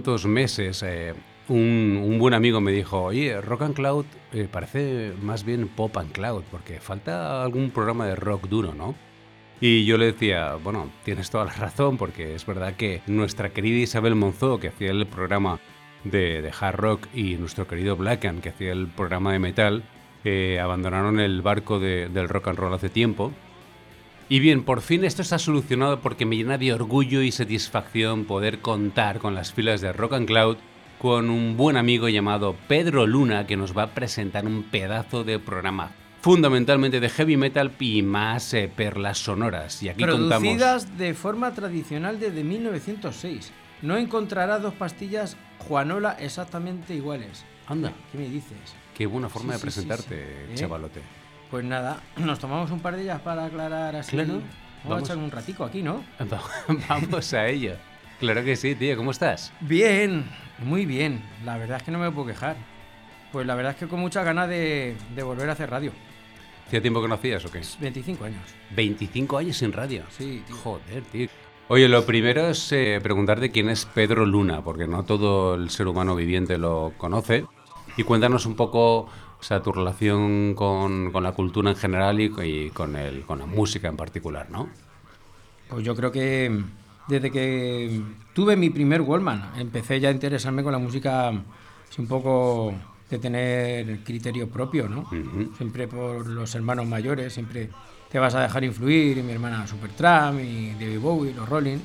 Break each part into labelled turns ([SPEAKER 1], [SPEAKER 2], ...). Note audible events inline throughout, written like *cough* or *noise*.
[SPEAKER 1] Cuantos meses eh, un, un buen amigo me dijo, oye, Rock and Cloud eh, parece más bien Pop and Cloud, porque falta algún programa de rock duro, ¿no? Y yo le decía, bueno, tienes toda la razón, porque es verdad que nuestra querida Isabel Monzó, que hacía el programa de, de hard rock, y nuestro querido Blackan, que hacía el programa de metal, eh, abandonaron el barco de- del rock and roll hace tiempo. Y bien, por fin esto está solucionado porque me llena de orgullo y satisfacción poder contar con las filas de Rock and Cloud con un buen amigo llamado Pedro Luna que nos va a presentar un pedazo de programa fundamentalmente de heavy metal y más eh, perlas sonoras. Y aquí contamos...
[SPEAKER 2] Producidas de forma tradicional desde 1906. No encontrarás dos pastillas Juanola exactamente iguales.
[SPEAKER 1] Anda.
[SPEAKER 2] ¿Qué me dices?
[SPEAKER 1] Qué buena forma
[SPEAKER 2] Sí,
[SPEAKER 1] de
[SPEAKER 2] sí,
[SPEAKER 1] presentarte,
[SPEAKER 2] sí. ¿Eh?
[SPEAKER 1] chavalote.
[SPEAKER 2] Pues nada, nos tomamos un par de ellas para aclarar así.
[SPEAKER 1] Claro.
[SPEAKER 2] Vamos,
[SPEAKER 1] Vamos.
[SPEAKER 2] a echar un ratico aquí, ¿no? *laughs*
[SPEAKER 1] Vamos a ello. Claro que sí, tío. ¿Cómo estás?
[SPEAKER 2] Bien, muy bien. La verdad es que no me puedo quejar. Pues la verdad es que con muchas ganas de, de volver a hacer radio.
[SPEAKER 1] ¿Hacía tiempo que no hacías o qué?
[SPEAKER 2] 25 años.
[SPEAKER 1] 25 años sin radio.
[SPEAKER 2] Sí, tío.
[SPEAKER 1] Joder, tío. Oye, lo primero es eh, preguntarte quién es Pedro Luna, porque no todo el ser humano viviente lo conoce. Y cuéntanos un poco o sea, tu relación con, con la cultura en general y, y con, el, con la música en particular, ¿no?
[SPEAKER 2] Pues yo creo que desde que tuve mi primer Wallman, empecé ya a interesarme con la música así un poco de tener criterio propio, ¿no? Siempre por los hermanos mayores, siempre te vas a dejar influir, y mi hermana Supertramp, y David Bowie, los Rolling,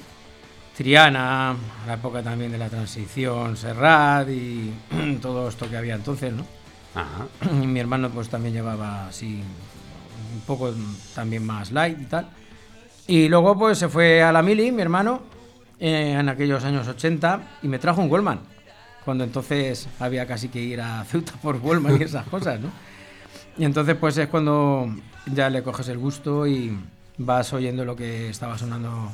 [SPEAKER 2] Triana, la época también de la transición, Serrat y *clears throat* todo esto que había entonces, ¿no? Mi hermano pues también llevaba así un poco también más light y tal. Y luego pues se fue a la mili, mi hermano, eh, en aquellos años 80 y me trajo un Wallman. Cuando entonces había casi que ir a Ceuta *laughs* por Wallman y esas cosas, ¿no? Y entonces pues es cuando ya le coges el gusto y vas oyendo lo que estaba sonando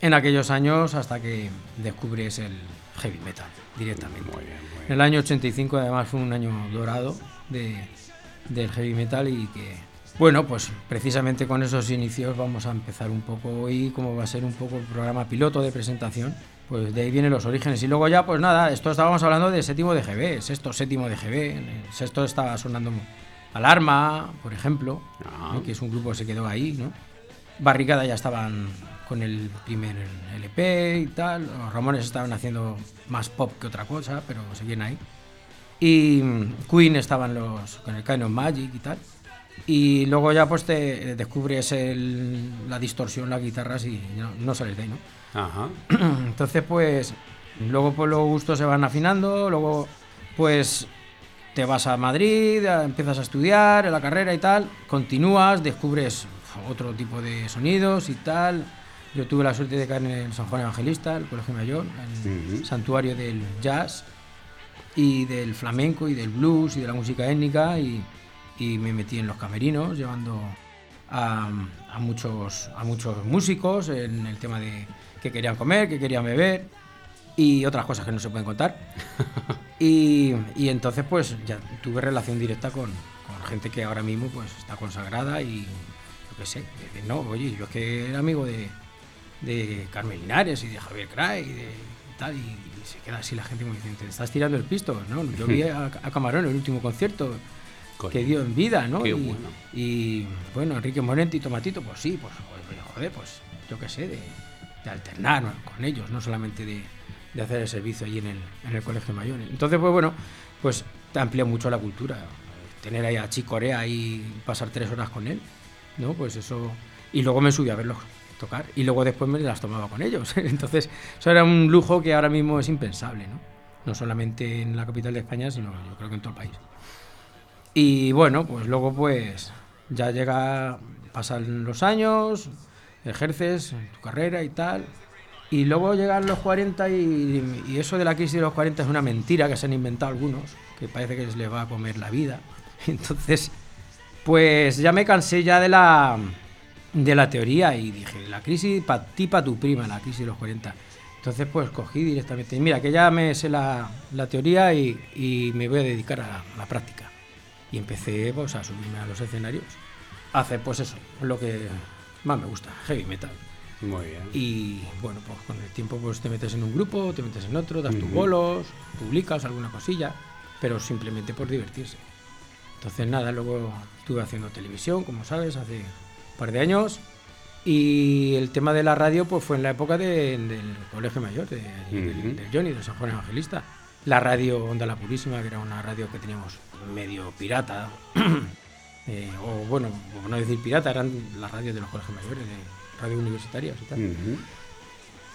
[SPEAKER 2] en aquellos años hasta que descubres el heavy metal directamente.
[SPEAKER 1] Muy bien, muy
[SPEAKER 2] En
[SPEAKER 1] bien.
[SPEAKER 2] el año 85 además fue un año dorado de, del heavy metal y que, bueno, pues precisamente con esos inicios vamos a empezar un poco hoy, como va a ser un poco el programa piloto de presentación, pues de ahí vienen los orígenes. Y luego ya, pues nada, esto estábamos hablando de séptimo de GB, sexto, séptimo de GB, en el sexto estaba sonando Alarma, por ejemplo,
[SPEAKER 1] Ah.
[SPEAKER 2] ¿no? que es un grupo que se quedó ahí, ¿no? Barricada ya estaban con el primer LP y tal. Los Ramones estaban haciendo más pop que otra cosa, pero seguían ahí. Y mm, Queen estaban los con el Kind of Magic y tal. Y luego ya pues te descubres el- la distorsión, las guitarras y no, no sales de ahí, ¿no?
[SPEAKER 1] Ajá. *clears throat*
[SPEAKER 2] Entonces, pues, luego pues los gustos se van afinando, luego pues te vas a Madrid, empiezas a estudiar en la carrera y tal, continúas, descubres otro tipo de sonidos y tal. Yo tuve la suerte de caer en el San Juan Evangelista, el Colegio Mayor, el santuario del jazz y del flamenco y del blues y de la música étnica y, y me metí en los camerinos llevando a, a muchos, a muchos músicos en el tema de que querían comer, que querían beber y otras cosas que no se pueden contar. *laughs* y, y entonces pues ya tuve relación directa con, con gente que ahora mismo pues está consagrada y yo qué sé, no, oye, yo es que era amigo de, de Carmen Linares y de Javier Cray y de tal, y, y se queda así la gente muy diciendo, ¿te estás tirando el pisto? ¿no? Yo vi a, *laughs* a Camarón el último concierto
[SPEAKER 1] Coño.
[SPEAKER 2] que dio en vida, ¿no?
[SPEAKER 1] Qué
[SPEAKER 2] y,
[SPEAKER 1] bueno.
[SPEAKER 2] y, bueno, Enrique Morente y Tomatito, pues sí, pues joder, joder, pues yo qué sé, de, de alternar con ellos, no solamente de, de hacer el servicio allí en el, en el colegio mayor. Entonces, pues bueno, pues te amplía mucho la cultura. Tener ahí a Chico Corea y pasar tres horas con él, ¿no? Pues eso. Y luego me subí a verlos tocar y luego después me las tomaba con ellos. *laughs* Entonces, eso era un lujo que ahora mismo es impensable, ¿no? No solamente en la capital de España, sino yo creo que en todo el país. Y bueno, pues luego pues ya llega, pasan los años, ejerces tu carrera y tal. Y luego llegan los 40 y, y eso de la crisis de los 40 es una mentira que se han inventado algunos, que parece que les va a comer la vida. *laughs* Entonces, pues ya me cansé ya de la, de la teoría y dije, la crisis para ti, para tu prima, la crisis de los 40. Entonces, pues cogí directamente, mira, que ya me sé la, la teoría y, y me voy a dedicar a la, a la práctica. Y empecé pues, a subirme a los escenarios, a hacer pues eso, lo que más me gusta, heavy metal.
[SPEAKER 1] Muy bien.
[SPEAKER 2] Y bueno, pues con el tiempo pues te metes en un grupo, te metes en otro, das tus
[SPEAKER 1] Ujú.
[SPEAKER 2] bolos, publicas alguna cosilla, pero simplemente por divertirse. Entonces nada, luego estuve haciendo televisión, como sabes, hace par de años. Y el tema de la radio pues fue en la época de- del Colegio Mayor, de, del Johnny, de San Juan Evangelista. La radio Onda La Purísima, que era una radio que teníamos medio pirata. *clears throat* eh, o bueno, por no decir pirata, eran las radios de los colegios mayores, de radio universitarias y tal.
[SPEAKER 1] Ujú.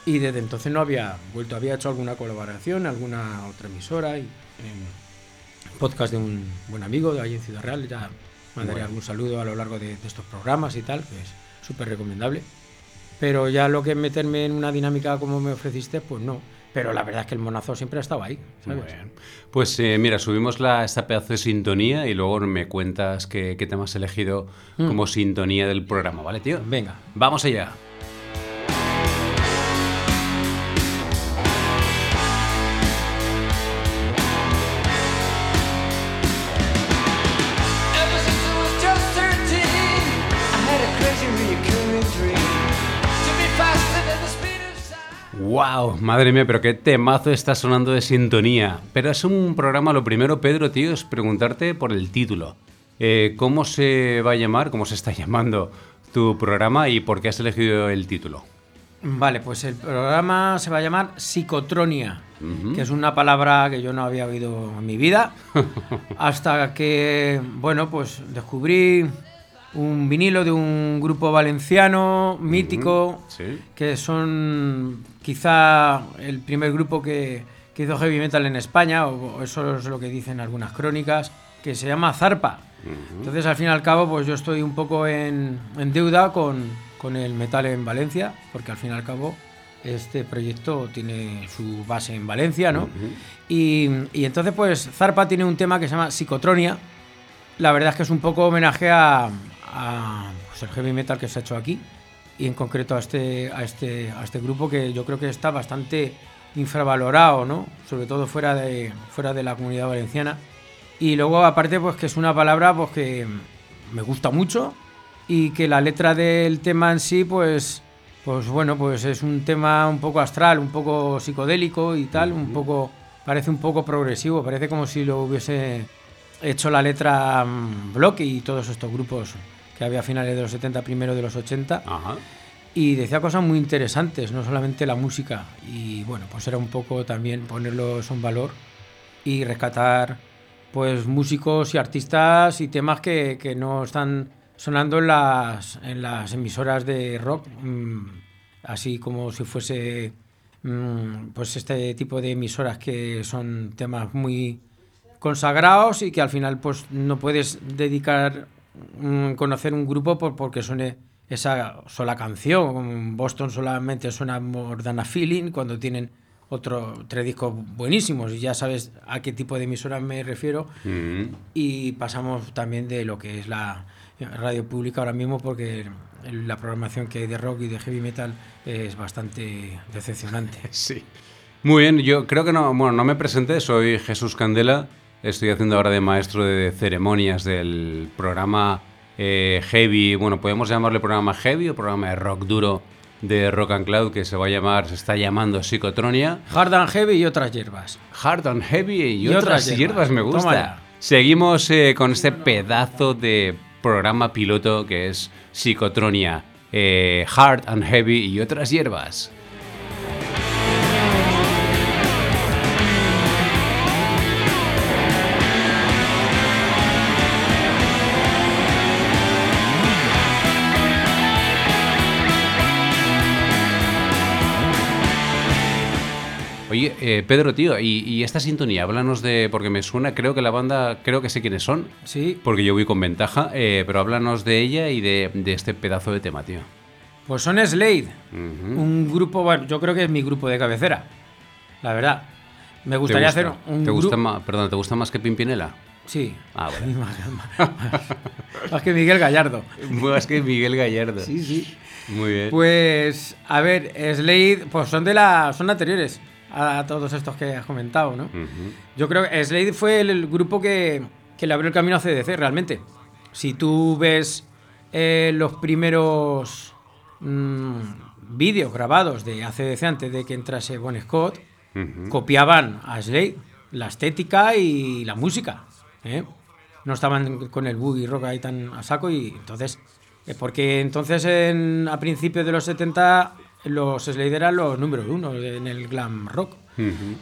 [SPEAKER 2] Y desde entonces no había vuelto, había hecho alguna colaboración, alguna otra emisora y en podcast de un buen amigo de allí en Ciudad Real, ya mandaré
[SPEAKER 1] Bueno.
[SPEAKER 2] algún saludo a lo largo de, de estos programas y tal, que es súper recomendable. Pero ya lo que es meterme en una dinámica como me ofreciste, pues no. Pero la verdad es que el monazo siempre ha estado ahí,
[SPEAKER 1] Muy
[SPEAKER 2] ¿sabes?
[SPEAKER 1] bien. Pues eh, mira, subimos la, esta pedazo de sintonía y luego me cuentas qué, qué tema has elegido
[SPEAKER 2] Mm.
[SPEAKER 1] como sintonía del programa, ¿vale, tío?
[SPEAKER 2] Venga.
[SPEAKER 1] Vamos allá. ¡Wow! Madre mía, pero qué temazo está sonando de sintonía. Pero es un programa, lo primero, Pedro, tío, es preguntarte por el título. Eh, ¿Cómo se va a llamar, cómo se está *laughs* llamando tu programa y por qué has elegido el título?
[SPEAKER 2] Vale, pues el programa se va a llamar Psicotronia, que es una palabra que yo no había oído en mi vida, *laughs* hasta que, bueno, pues descubrí un vinilo de un grupo valenciano mítico,
[SPEAKER 1] Sí.
[SPEAKER 2] que son quizá el primer grupo que, que hizo heavy metal en España, o, o eso es lo que dicen algunas crónicas, que se llama Zarpa. Entonces, al fin y al cabo, pues yo estoy un poco en, en deuda con, con el metal en Valencia, porque al fin y al cabo este proyecto tiene su base en Valencia, ¿no? y, y entonces, pues Zarpa tiene un tema que se llama Psicotronia. La verdad es que es un poco homenaje a, a, pues, el heavy metal que se ha hecho aquí y en concreto a este, a este, a este grupo que yo creo que está bastante infravalorado, ¿no? Sobre todo fuera de, fuera de la comunidad valenciana. Y luego, aparte, pues que es una palabra pues, que me gusta mucho y que la letra del tema en sí, pues, pues bueno, pues es un tema un poco astral, un poco psicodélico y tal, un poco, parece un poco progresivo, parece como si lo hubiese hecho la letra mm, Bloque y todos estos grupos que había a finales de los 70, primero de los 80
[SPEAKER 1] Ajá.
[SPEAKER 2] y decía cosas muy interesantes, no solamente la música. Y bueno, pues era un poco también ponerlo eso en valor y rescatar pues músicos y artistas y temas que, que no están sonando en las, en las emisoras de rock, mm, así como si fuese mm, pues este tipo de emisoras que son temas muy consagrados y que al final pues no puedes dedicar mm, conocer un grupo por, porque suene esa sola canción. Boston solamente suena More Than a Feeling cuando tienen otro tres discos buenísimos y ya sabes a qué tipo de emisora me refiero
[SPEAKER 1] Mm.
[SPEAKER 2] y pasamos también de lo que es la radio pública ahora mismo porque la programación que hay de rock y de heavy metal es bastante decepcionante. *laughs*
[SPEAKER 1] Sí. Muy bien, yo creo que no, bueno, no me presenté, soy Jesús Candela, estoy haciendo ahora de maestro de ceremonias del programa eh, Heavy, bueno, podemos llamarle programa Heavy o programa de rock duro de Rock and Cloud que se va a llamar, se está llamando Psicotronia.
[SPEAKER 2] Hard and Heavy y otras hierbas.
[SPEAKER 1] Hard and Heavy y,
[SPEAKER 2] Y
[SPEAKER 1] otras,
[SPEAKER 2] otras
[SPEAKER 1] hierbas,
[SPEAKER 2] hierbas.
[SPEAKER 1] me gusta.
[SPEAKER 2] Tómala.
[SPEAKER 1] Seguimos eh, con este pedazo de programa piloto que es Psicotronia, eh, Hard and Heavy y otras hierbas. Oye, eh, Pedro, tío, y, y esta sintonía, háblanos de. Porque me suena, creo que la banda, creo que sé quiénes son,
[SPEAKER 2] Sí,
[SPEAKER 1] porque yo voy con ventaja, eh, pero háblanos de ella y de, de este pedazo de tema, tío.
[SPEAKER 2] Pues son Slade, un grupo, bueno, yo creo que es mi grupo de cabecera, la verdad. Me gustaría
[SPEAKER 1] ¿Te
[SPEAKER 2] hacer
[SPEAKER 1] gusta?
[SPEAKER 2] un
[SPEAKER 1] ¿Te gusta
[SPEAKER 2] grupo...
[SPEAKER 1] más, perdón, ¿te gusta más que Pimpinela?
[SPEAKER 2] Sí.
[SPEAKER 1] Ah, *laughs*
[SPEAKER 2] más, más- más que Miguel Gallardo.
[SPEAKER 1] Más que Miguel Gallardo.
[SPEAKER 2] Sí, sí.
[SPEAKER 1] Muy bien.
[SPEAKER 2] Pues, a ver, Slade, pues son de la, son anteriores a todos estos que has comentado, ¿no?
[SPEAKER 1] Ujú.
[SPEAKER 2] Yo creo que Slade fue el, el grupo que, que le abrió el camino a CDC, realmente. Si tú ves eh, los primeros mm, vídeos grabados de ACDC antes de que entrase Bon Scott,
[SPEAKER 1] Ujú.
[SPEAKER 2] copiaban a Slade la estética y la música. ¿eh? No estaban con el boogie rock ahí tan a saco y entonces... eh, Porque entonces en- a principios de los 70 los Slade eran los números uno en el glam rock.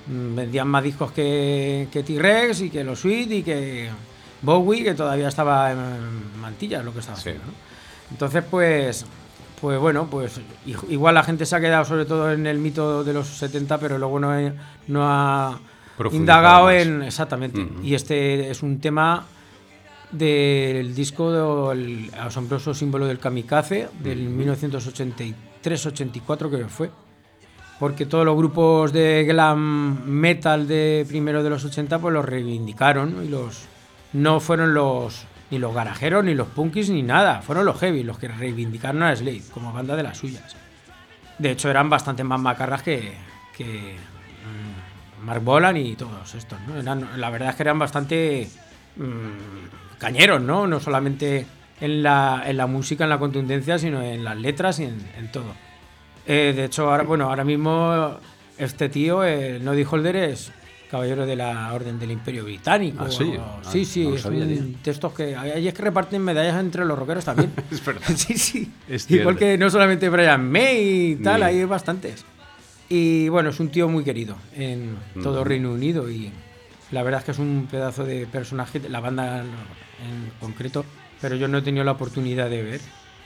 [SPEAKER 2] Vendían más discos que, que T-Rex y que los Sweet y que Bowie, que todavía estaba en mantilla, lo que estaba
[SPEAKER 1] Sí.
[SPEAKER 2] haciendo. ¿no? Entonces, pues, pues bueno, pues igual la gente se ha quedado sobre todo en el mito de los 70, pero luego no, he- no ha indagado
[SPEAKER 1] más.
[SPEAKER 2] en... Exactamente. Y este es un tema del disco del asombroso símbolo del kamikaze del 1983-84 creo que fue porque todos los grupos de glam metal de primero de los 80 pues los reivindicaron ¿no? y los no fueron los ni los garajeros ni los punkis ni nada fueron los heavy los que reivindicaron a Slade como banda de las suyas de hecho eran bastante más macarras que, que mm, Mark Bolan y todos estos ¿no? Eran- la verdad es que eran bastante mm, cañeros no no solamente en la, en la música en la contundencia sino en las letras y en, en todo eh, de hecho, ahora, bueno, ahora mismo este tío, el Noddy Holder, es caballero de la Orden del Imperio Británico.
[SPEAKER 1] Ah, sí.
[SPEAKER 2] o-
[SPEAKER 1] Ah,
[SPEAKER 2] sí, sí,
[SPEAKER 1] no
[SPEAKER 2] es
[SPEAKER 1] sabía,
[SPEAKER 2] un textos que ahí es que reparten medallas entre los rockeros también. *laughs*
[SPEAKER 1] Es verdad. *laughs*
[SPEAKER 2] sí, sí.
[SPEAKER 1] Es
[SPEAKER 2] Igual que no solamente Brian May y tal,
[SPEAKER 1] May.
[SPEAKER 2] hay bastantes. Y bueno, es un tío muy querido en todo
[SPEAKER 1] Ujú.
[SPEAKER 2] Reino Unido y la verdad es que es un pedazo de personaje, la banda en concreto, pero yo no he tenido la oportunidad de ver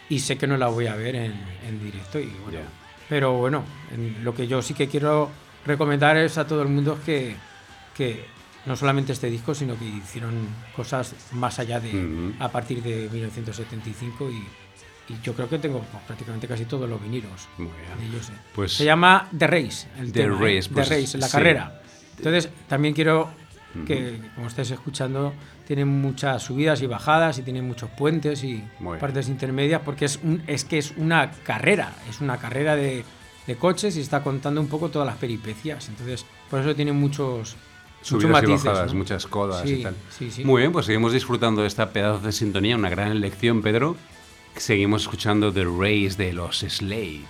[SPEAKER 2] y sé que no la voy a ver en, en directo y bueno, pero bueno, en- lo que yo sí que quiero recomendar es a todo el mundo que, que no solamente este disco, sino que hicieron cosas más allá de a partir de 1975 y, y yo creo que tengo pues, prácticamente casi todos los vinilos
[SPEAKER 1] Muy
[SPEAKER 2] de
[SPEAKER 1] bien.
[SPEAKER 2] ellos. eh.
[SPEAKER 1] Pues-
[SPEAKER 2] Se llama The Race, el
[SPEAKER 1] The
[SPEAKER 2] tema, ¿eh?
[SPEAKER 1] Race,
[SPEAKER 2] The
[SPEAKER 1] pues,
[SPEAKER 2] Race, la
[SPEAKER 1] sí.
[SPEAKER 2] carrera. Entonces, también quiero que, como estáis escuchando, tienen muchas subidas y bajadas y tienen muchos puentes y partes intermedias porque es, un, es que es una carrera, es una carrera de, de coches y está contando un poco todas las peripecias. Entonces, por eso tiene muchos, muchos
[SPEAKER 1] Subidas
[SPEAKER 2] matices.
[SPEAKER 1] y bajadas,
[SPEAKER 2] ¿no?
[SPEAKER 1] muchas codas
[SPEAKER 2] Sí,
[SPEAKER 1] y tal.
[SPEAKER 2] sí, sí.
[SPEAKER 1] Muy bien, pues seguimos disfrutando de esta pedazo de sintonía, una gran elección, Pedro. Seguimos escuchando The Race de los Slade.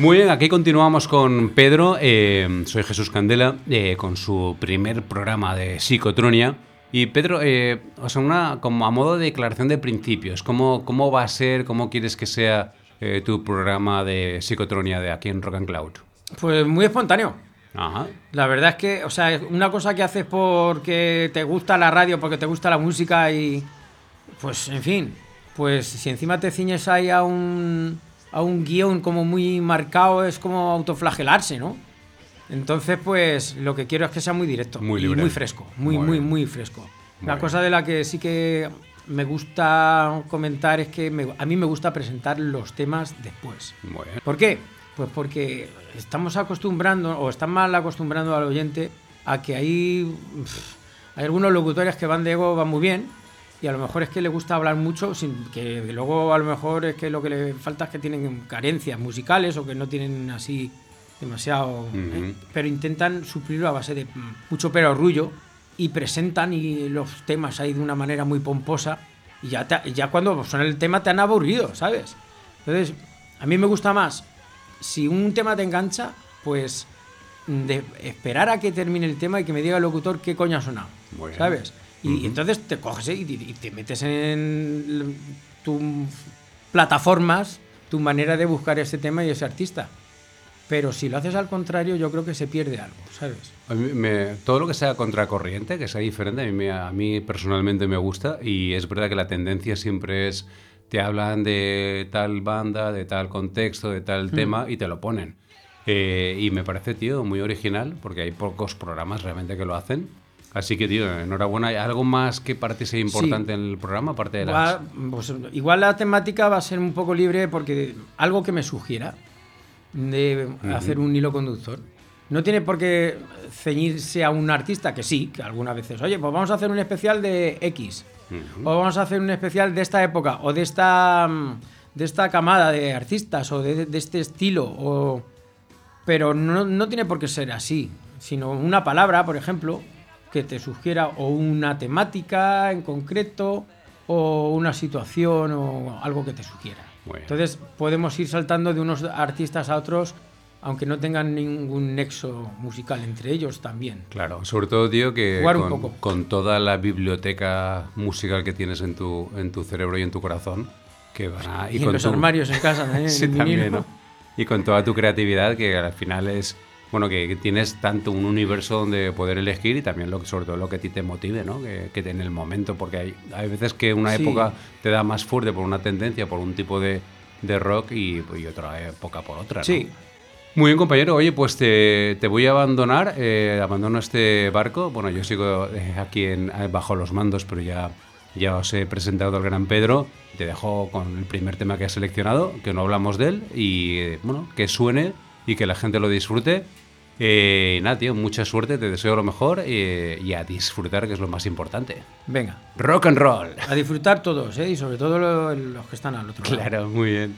[SPEAKER 1] Muy bien, aquí continuamos con Pedro. eh, soy Jesús Candela, eh, con su primer programa de psicotronia. Y Pedro, eh, o sea, una, como a modo de declaración de principios, ¿cómo, cómo va a ser, cómo quieres que sea eh, tu programa de psicotronia de aquí en Rock and Cloud?
[SPEAKER 2] Pues muy espontáneo.
[SPEAKER 1] Ajá.
[SPEAKER 2] La verdad es que, o sea, una cosa que haces porque te gusta la radio, porque te gusta la música y. Pues, en fin. Pues si encima te ciñes ahí a un. A un guion como muy marcado, es como autoflagelarse, ¿no? Entonces, pues lo que quiero es que sea muy directo
[SPEAKER 1] Muy
[SPEAKER 2] y muy fresco. Muy,
[SPEAKER 1] Muy
[SPEAKER 2] muy, fresco.
[SPEAKER 1] Muy
[SPEAKER 2] la
[SPEAKER 1] bien.
[SPEAKER 2] cosa de la que sí que me gusta comentar es que me- a mí me gusta presentar los temas después.
[SPEAKER 1] Muy bien.
[SPEAKER 2] ¿Por qué? Pues porque estamos acostumbrando, o están mal acostumbrando al oyente a que hay, hay algunos locutores que van de ego, van muy bien, y a lo mejor es que le gusta hablar mucho, sin que luego a lo mejor es que lo que le falta es que tienen carencias musicales o que no tienen así demasiado... ¿eh? Pero intentan suplirlo a base de mucho perorrullo y presentan y los temas ahí de una manera muy pomposa y ya, te- ya cuando son el tema te han aburrido, ¿sabes? Entonces, a mí me gusta más si un tema te engancha, pues de esperar a que termine el tema y que me diga el locutor qué coño ha sonado,
[SPEAKER 1] Muy bien.
[SPEAKER 2] ¿sabes? Y entonces te coges y, y te metes en tus plataformas, tu manera de buscar ese tema y ese artista. Pero si lo haces al contrario, yo creo que se pierde algo, ¿sabes?
[SPEAKER 1] A mí me- todo lo que sea contracorriente, que sea diferente, a mí, me- a mí personalmente me gusta y es verdad que la tendencia siempre es te hablan de tal banda, de tal contexto, de tal tema y te lo ponen. Eh, y me parece, tío, muy original porque hay pocos programas realmente que lo hacen. Así que, tío, enhorabuena. ¿Hay algo más que para ti sea importante en el programa, aparte de las...
[SPEAKER 2] Igual, pues, igual la temática va a ser un poco libre porque algo que me sugiera de hacer un hilo conductor. No tiene por qué ceñirse a un artista, que sí, que algunas veces, oye, pues vamos a hacer un especial de X, o vamos a hacer un especial de esta época, o de esta, mm, de esta camada de artistas, o de, de este estilo, o... pero no, no tiene por qué ser así, sino una palabra, por ejemplo, que te sugiera o una temática en concreto, o una situación, o algo que te sugiera.
[SPEAKER 1] Bueno.
[SPEAKER 2] Entonces podemos ir saltando de unos artistas a otros, aunque no tengan ningún nexo musical entre ellos también.
[SPEAKER 1] Claro, sobre todo, tío, que
[SPEAKER 2] Jugar un
[SPEAKER 1] con,
[SPEAKER 2] poco.
[SPEAKER 1] con toda la biblioteca musical que tienes en tu, en tu cerebro y en tu corazón, que van a...
[SPEAKER 2] Y, en
[SPEAKER 1] con
[SPEAKER 2] los
[SPEAKER 1] tu-
[SPEAKER 2] armarios en casa *laughs* también.
[SPEAKER 1] Sí,
[SPEAKER 2] en
[SPEAKER 1] también. ¿no? Y con toda tu creatividad, que al final es, bueno, que, que tienes tanto un universo donde poder elegir y también, lo, que- sobre todo, lo que a ti te motive, ¿no? Que, que en el momento, porque hay, hay veces que una
[SPEAKER 2] Sí.
[SPEAKER 1] época te da más fuerte por una tendencia, por un tipo de, de rock y, y otra época por otra, ¿no?
[SPEAKER 2] Sí,
[SPEAKER 1] Muy bien, compañero. Oye, pues te, te voy a abandonar. eh, abandono este barco. Bueno, yo sigo eh, aquí en, eh, bajo los mandos, pero ya, ya os he presentado al gran Pedro. Te dejo con el primer tema que has seleccionado, que no hablamos de él, y eh, bueno, que suene y que la gente lo disfrute. Eh, nada, tío, mucha suerte, te deseo lo mejor eh, y a disfrutar, que es lo más importante.
[SPEAKER 2] venga.
[SPEAKER 1] Rock and roll.
[SPEAKER 2] A disfrutar todos, ¿eh? y sobre todo lo- los que están al otro lado.
[SPEAKER 1] Claro, muy bien.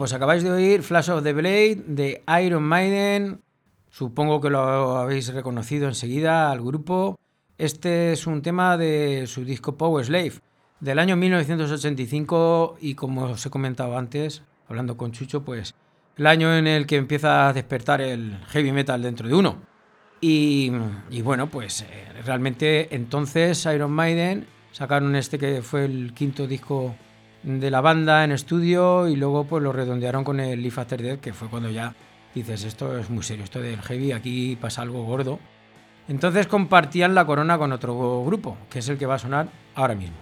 [SPEAKER 3] Pues acabáis de oír Flash of the Blade de Iron Maiden. Supongo que lo habéis reconocido enseguida al grupo. Este es un tema de su disco Power Slave del año 1985 y como os he comentado antes, hablando con Chucho, pues el año en el que empieza a despertar el heavy metal dentro de uno. Y, y bueno, pues eh, realmente entonces Iron Maiden sacaron este que fue el quinto disco de la banda en estudio y luego pues lo redondearon con el Live After Death, que fue cuando ya dices, esto es muy serio, esto del heavy, aquí pasa algo gordo. Entonces compartían la corona con otro grupo, que es el que va a sonar ahora mismo.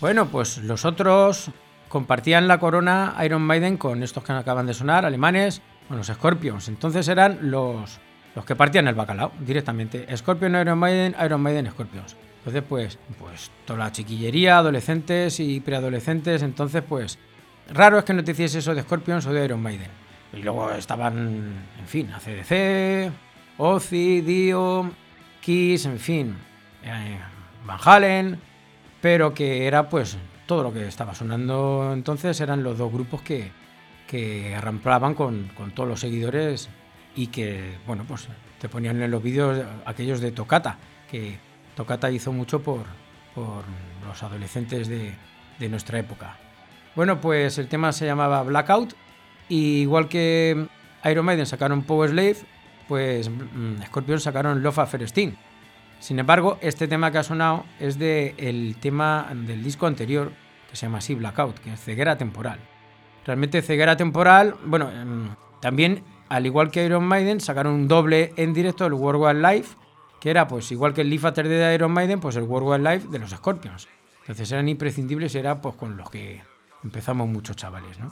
[SPEAKER 3] Bueno, pues los otros compartían la corona Iron Maiden con estos que acaban de sonar, alemanes, con los Scorpions. Entonces eran los, los que partían el bacalao directamente. Scorpion, Iron Maiden, Iron Maiden, Scorpions. Entonces, pues, pues toda la chiquillería, adolescentes y preadolescentes. Entonces, pues, raro es que no te hiciese eso de Scorpions o de Iron Maiden. Y luego estaban, en fin, ACDC, Ozzy, Dio, Kiss, en fin, eh, Van Halen, pero que era pues
[SPEAKER 2] todo lo que estaba sonando entonces eran los dos grupos que, que arramplaban con, con todos los seguidores y que, bueno, pues te ponían en los vídeos aquellos de Tocata, que Tocata hizo mucho por, por los adolescentes de, de nuestra época. Bueno, pues el tema se llamaba Blackout, y igual que Iron Maiden sacaron Power Slave, pues mm, Scorpion sacaron Love Affair Steam. Sin embargo, este tema que ha sonado es del el tema del disco anterior, que se llama así Blackout, que es ceguera temporal. Realmente ceguera temporal, bueno, em, también, al igual que Iron Maiden, sacaron un doble en directo, el World Wide Live, que era pues igual que el Live After de Iron Maiden, pues el World Wide Live de los Scorpions. Entonces eran imprescindibles era pues con los que empezamos muchos chavales, ¿no?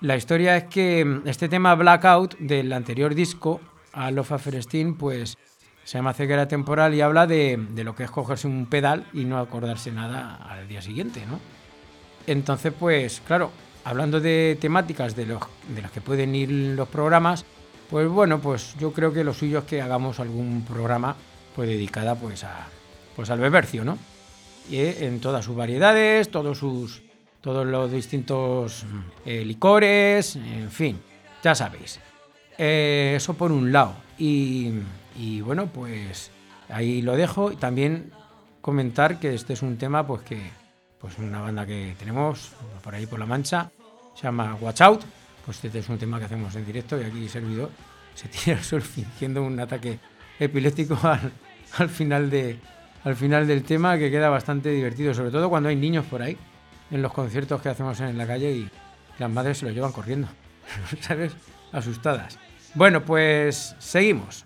[SPEAKER 2] La historia es que mm, este tema Blackout del anterior disco, a Love Steam, pues se llama ceguera temporal y habla de, de lo que es cogerse un pedal y no acordarse nada al día siguiente, ¿no? Entonces, pues claro, hablando de temáticas de, los, de las que pueden ir los programas, pues bueno, pues yo creo que lo suyo es que hagamos algún programa pues dedicada pues a pues al bebercio, ¿no? Y eh, en todas sus variedades, todos sus todos los distintos eh, licores, en fin, ya sabéis. Eh, eso por un lado. Y, y bueno, pues ahí lo dejo. Y también comentar que este es un tema, pues que, pues una banda que tenemos por ahí por la mancha, se llama Watch Out. Pues este es un tema que hacemos en directo y aquí servidor se tira fingiendo un ataque epiléptico al, al final de al final del tema que queda bastante divertido, sobre todo cuando hay niños por ahí en los conciertos que hacemos en la calle y las madres se lo llevan corriendo, *laughs* ¿sabes? Asustadas. Bueno, pues seguimos.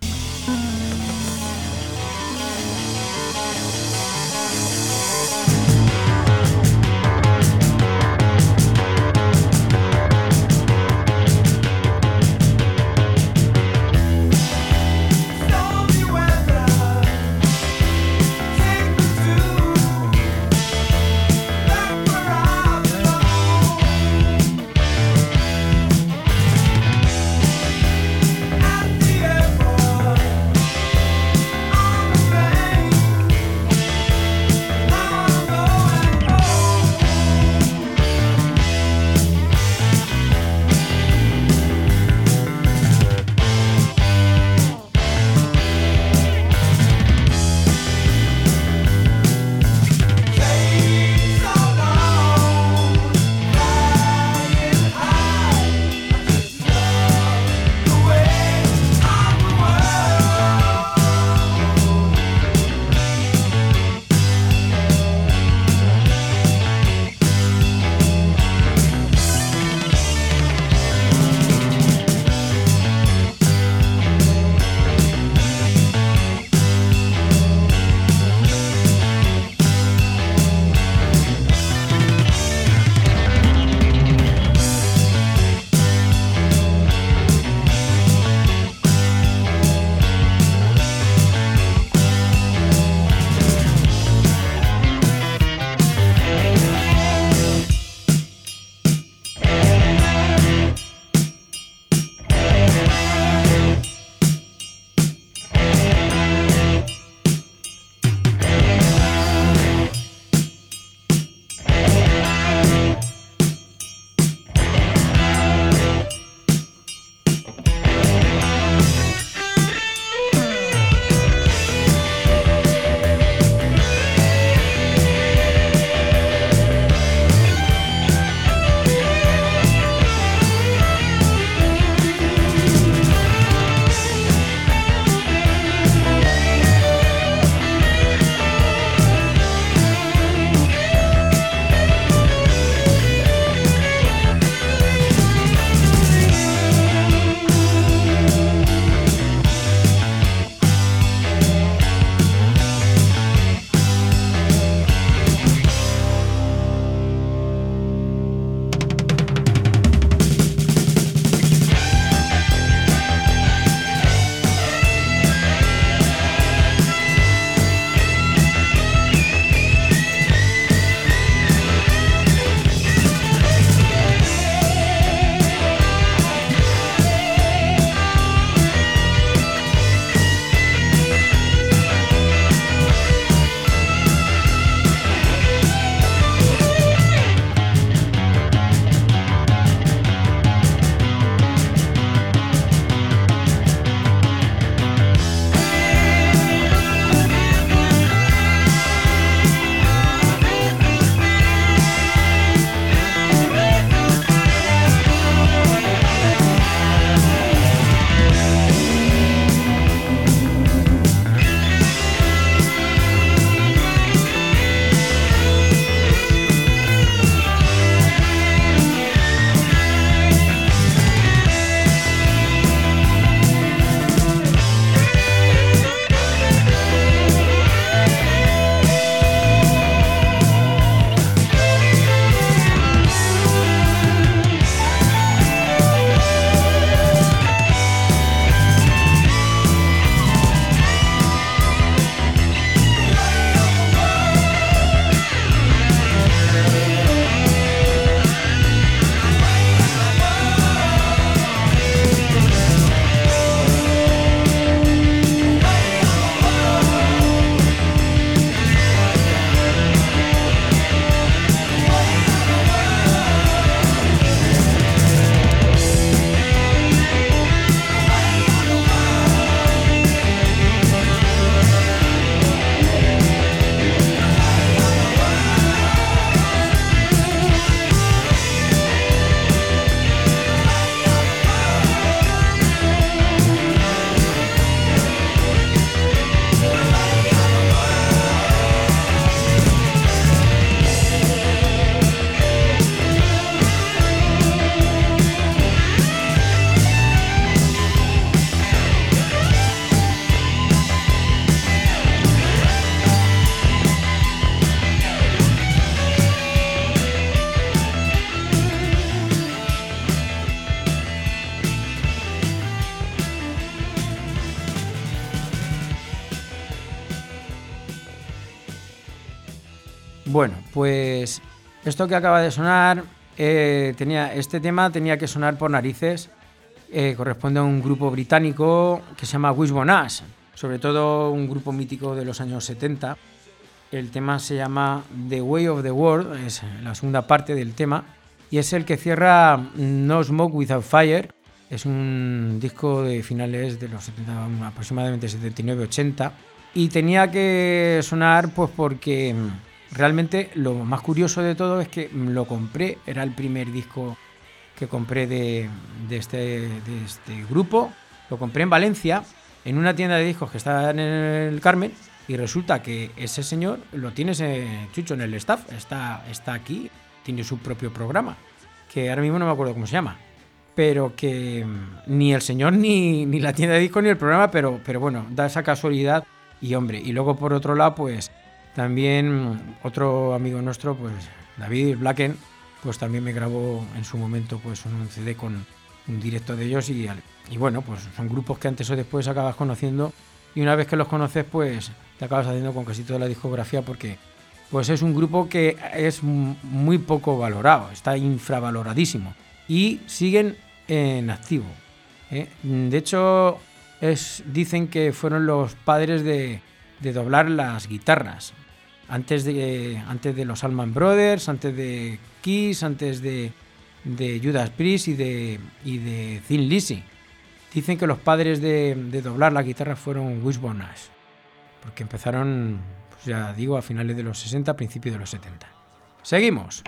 [SPEAKER 2] Esto que acaba de sonar, eh, tenía, este tema tenía que sonar por narices. eh, corresponde a un grupo británico que se llama Wishbone Ash, sobre todo un grupo mítico de los años 70. El tema se llama The Way of the World, es la segunda parte del tema, y es el que cierra No Smoke Without Fire. Es un disco de finales de los 70, aproximadamente 79-80. Y tenía que sonar pues porque realmente lo más curioso de todo es que lo compré, era el primer disco que compré este, de este grupo. Lo compré en Valencia, en una tienda de discos que está en el Carmen, y resulta que ese señor lo tienes, eh, Chucho, en el staff, está, está aquí, tiene su propio programa, que ahora mismo no me acuerdo cómo se llama. Pero que mm, ni el señor, ni, ni la tienda de discos, ni el programa, pero, pero bueno, da esa casualidad. Y hombre, y luego por otro lado, pues también otro amigo nuestro, pues David Blacken, pues también me grabó en su momento pues un CD con un directo de ellos y, y bueno, pues son grupos que antes o después acabas conociendo y una vez que los conoces pues te acabas haciendo con casi toda la discografía porque pues es un grupo que es muy poco valorado, está infravaloradísimo y siguen en activo. ¿eh? De hecho, dicen que fueron los padres de doblar las guitarras. Antes de, antes de los Allman Brothers, antes de Kiss, antes de, de Judas Priest y de, y de Thin Lizzy. Dicen que los padres de, de doblar la guitarra fueron Wishbone Ash, porque empezaron, pues ya digo, a finales de los 60, principios de los 70. Seguimos.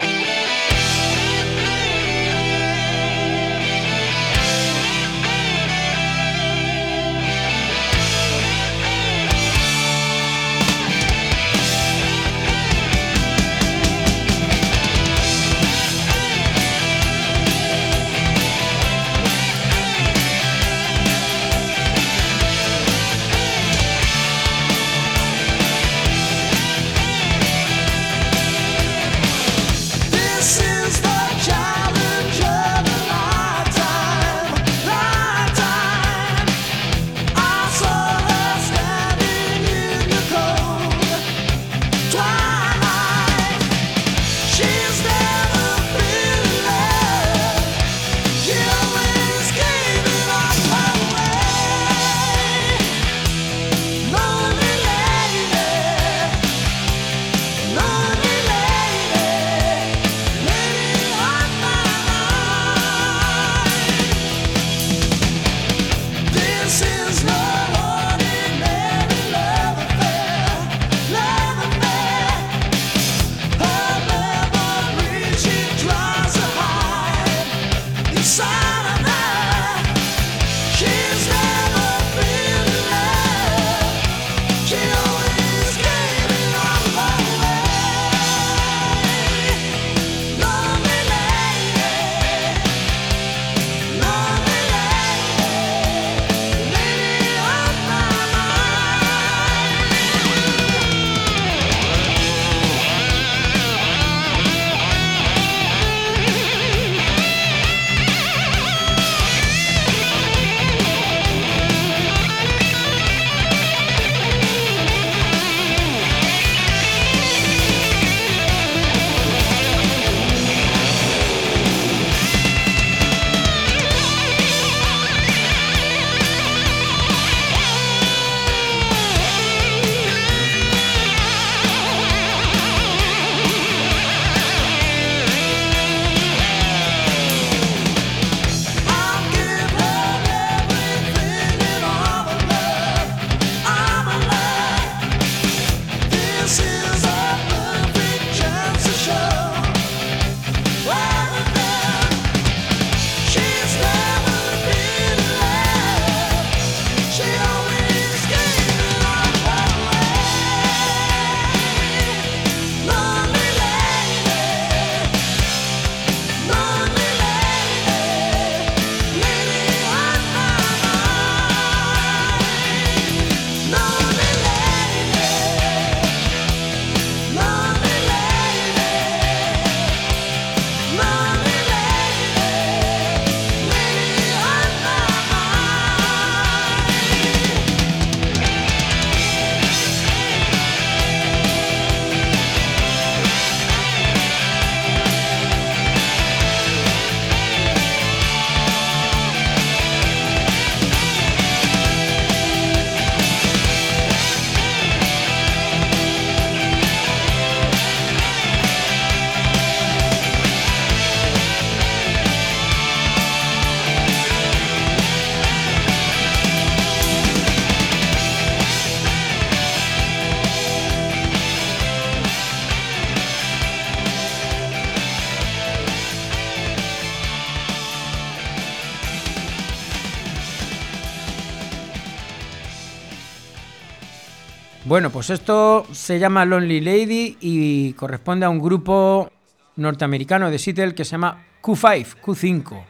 [SPEAKER 2] Bueno, pues esto se llama Lonely Lady y corresponde a un grupo norteamericano de Seattle que se llama Q5, Q5.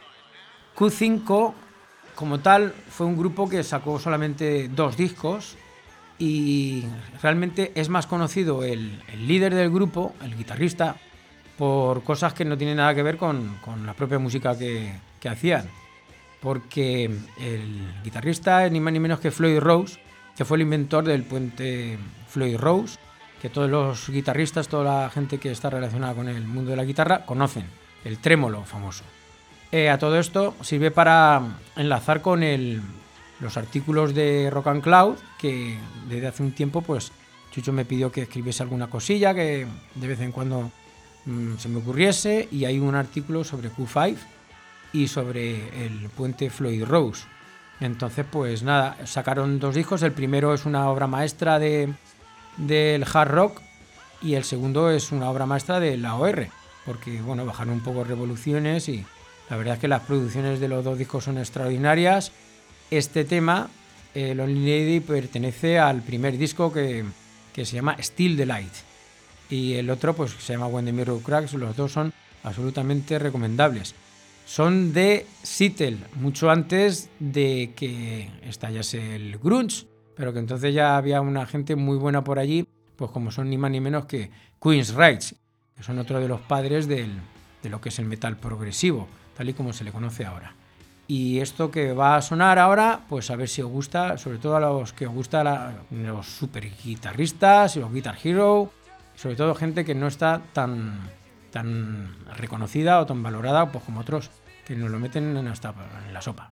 [SPEAKER 2] Q5, como tal, fue un grupo que sacó solamente dos discos y realmente es más conocido el, líder del grupo, el guitarrista, por cosas que no tienen nada que ver con, con la propia música que, que hacían. Porque el guitarrista es ni más ni menos que Floyd Rose, que fue el inventor del puente Floyd Rose, que todos los guitarristas, toda la gente que está relacionada con el mundo de la guitarra conocen, el trémolo famoso. Eh, a todo esto sirve para enlazar con los artículos de Rock and Cloud, que desde hace un tiempo pues Chucho me pidió que escribiese alguna cosilla que de vez en cuando mm, se me ocurriese y hay un artículo sobre Q5 y sobre el puente Floyd Rose. Entonces, pues nada, sacaron dos discos. El primero es una obra maestra de, del hard rock y el segundo es una obra maestra de la OR, porque bueno, bajaron un poco revoluciones y la verdad es que las producciones de los dos discos son extraordinarias. Este tema, eh, Lonely Lady, pertenece al primer disco que, que se llama Still the Light y el otro pues se llama When the Mirror Cracks. Los dos son absolutamente recomendables. Son de Seattle, mucho antes de que estallase el grunge, pero que entonces ya había una gente muy buena por allí, pues como son ni más ni menos que Queen's Rights, que son otro de los padres del- de lo que es el metal progresivo, tal y como se le conoce ahora. Y esto que va a sonar ahora, pues a ver si os gusta, sobre todo a los que os gusta la- los super guitarristas y los Guitar Hero, sobre todo gente que no está tan, tan reconocida o tan valorada pues como otros que nos lo meten en, hasta en la sopa.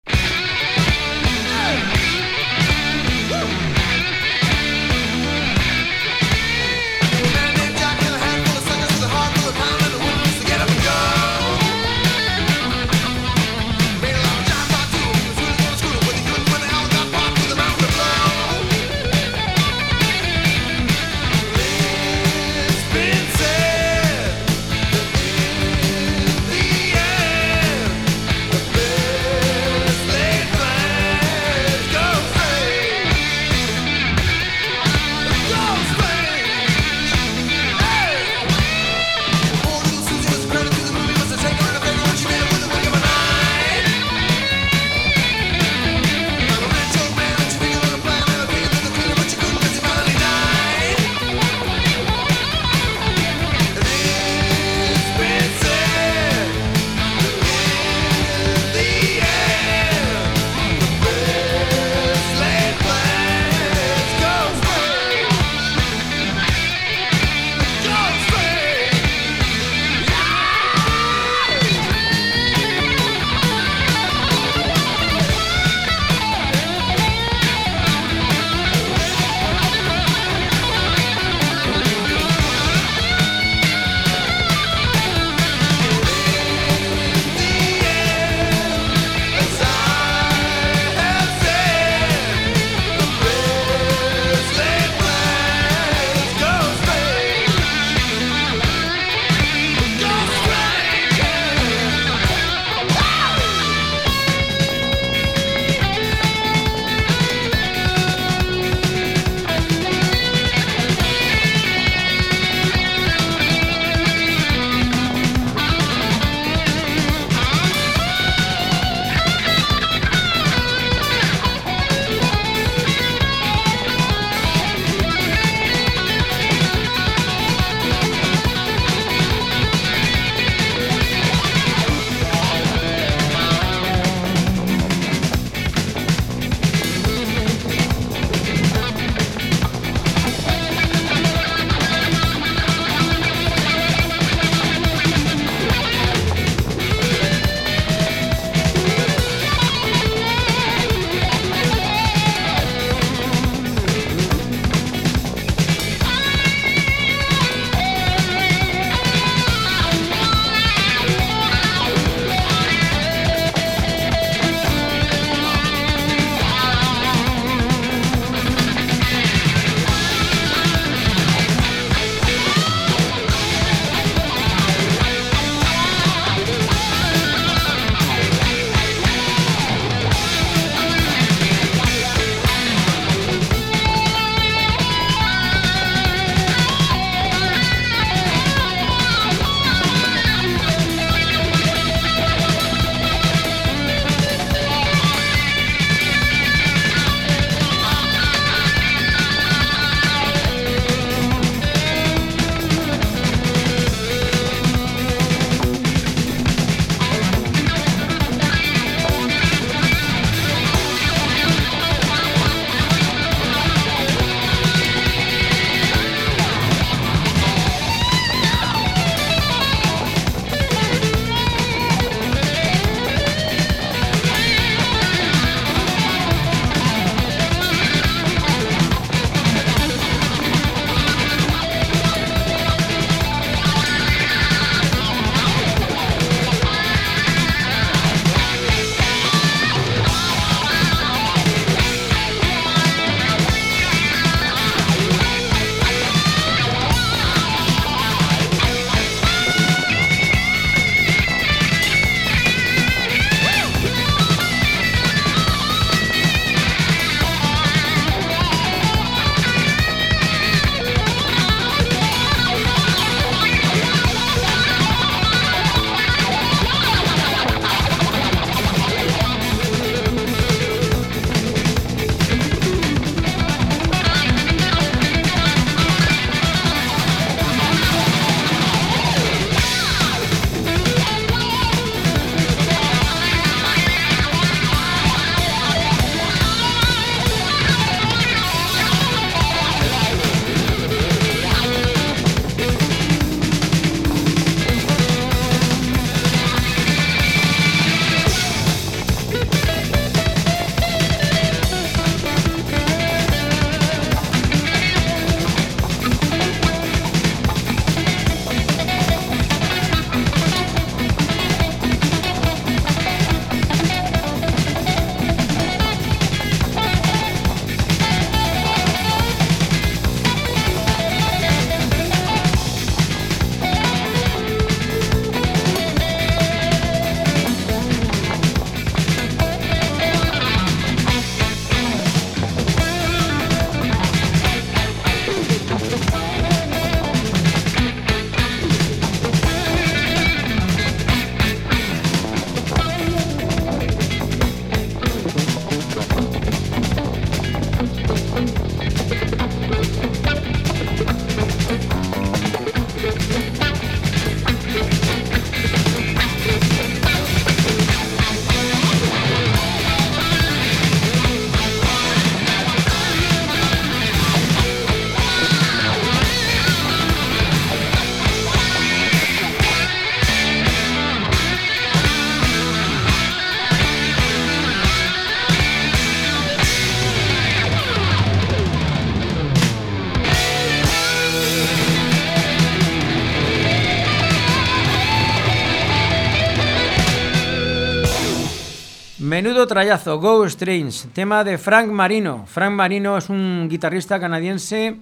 [SPEAKER 2] Menudo trayazo, Go Strange, tema de Frank Marino. Frank Marino es un guitarrista canadiense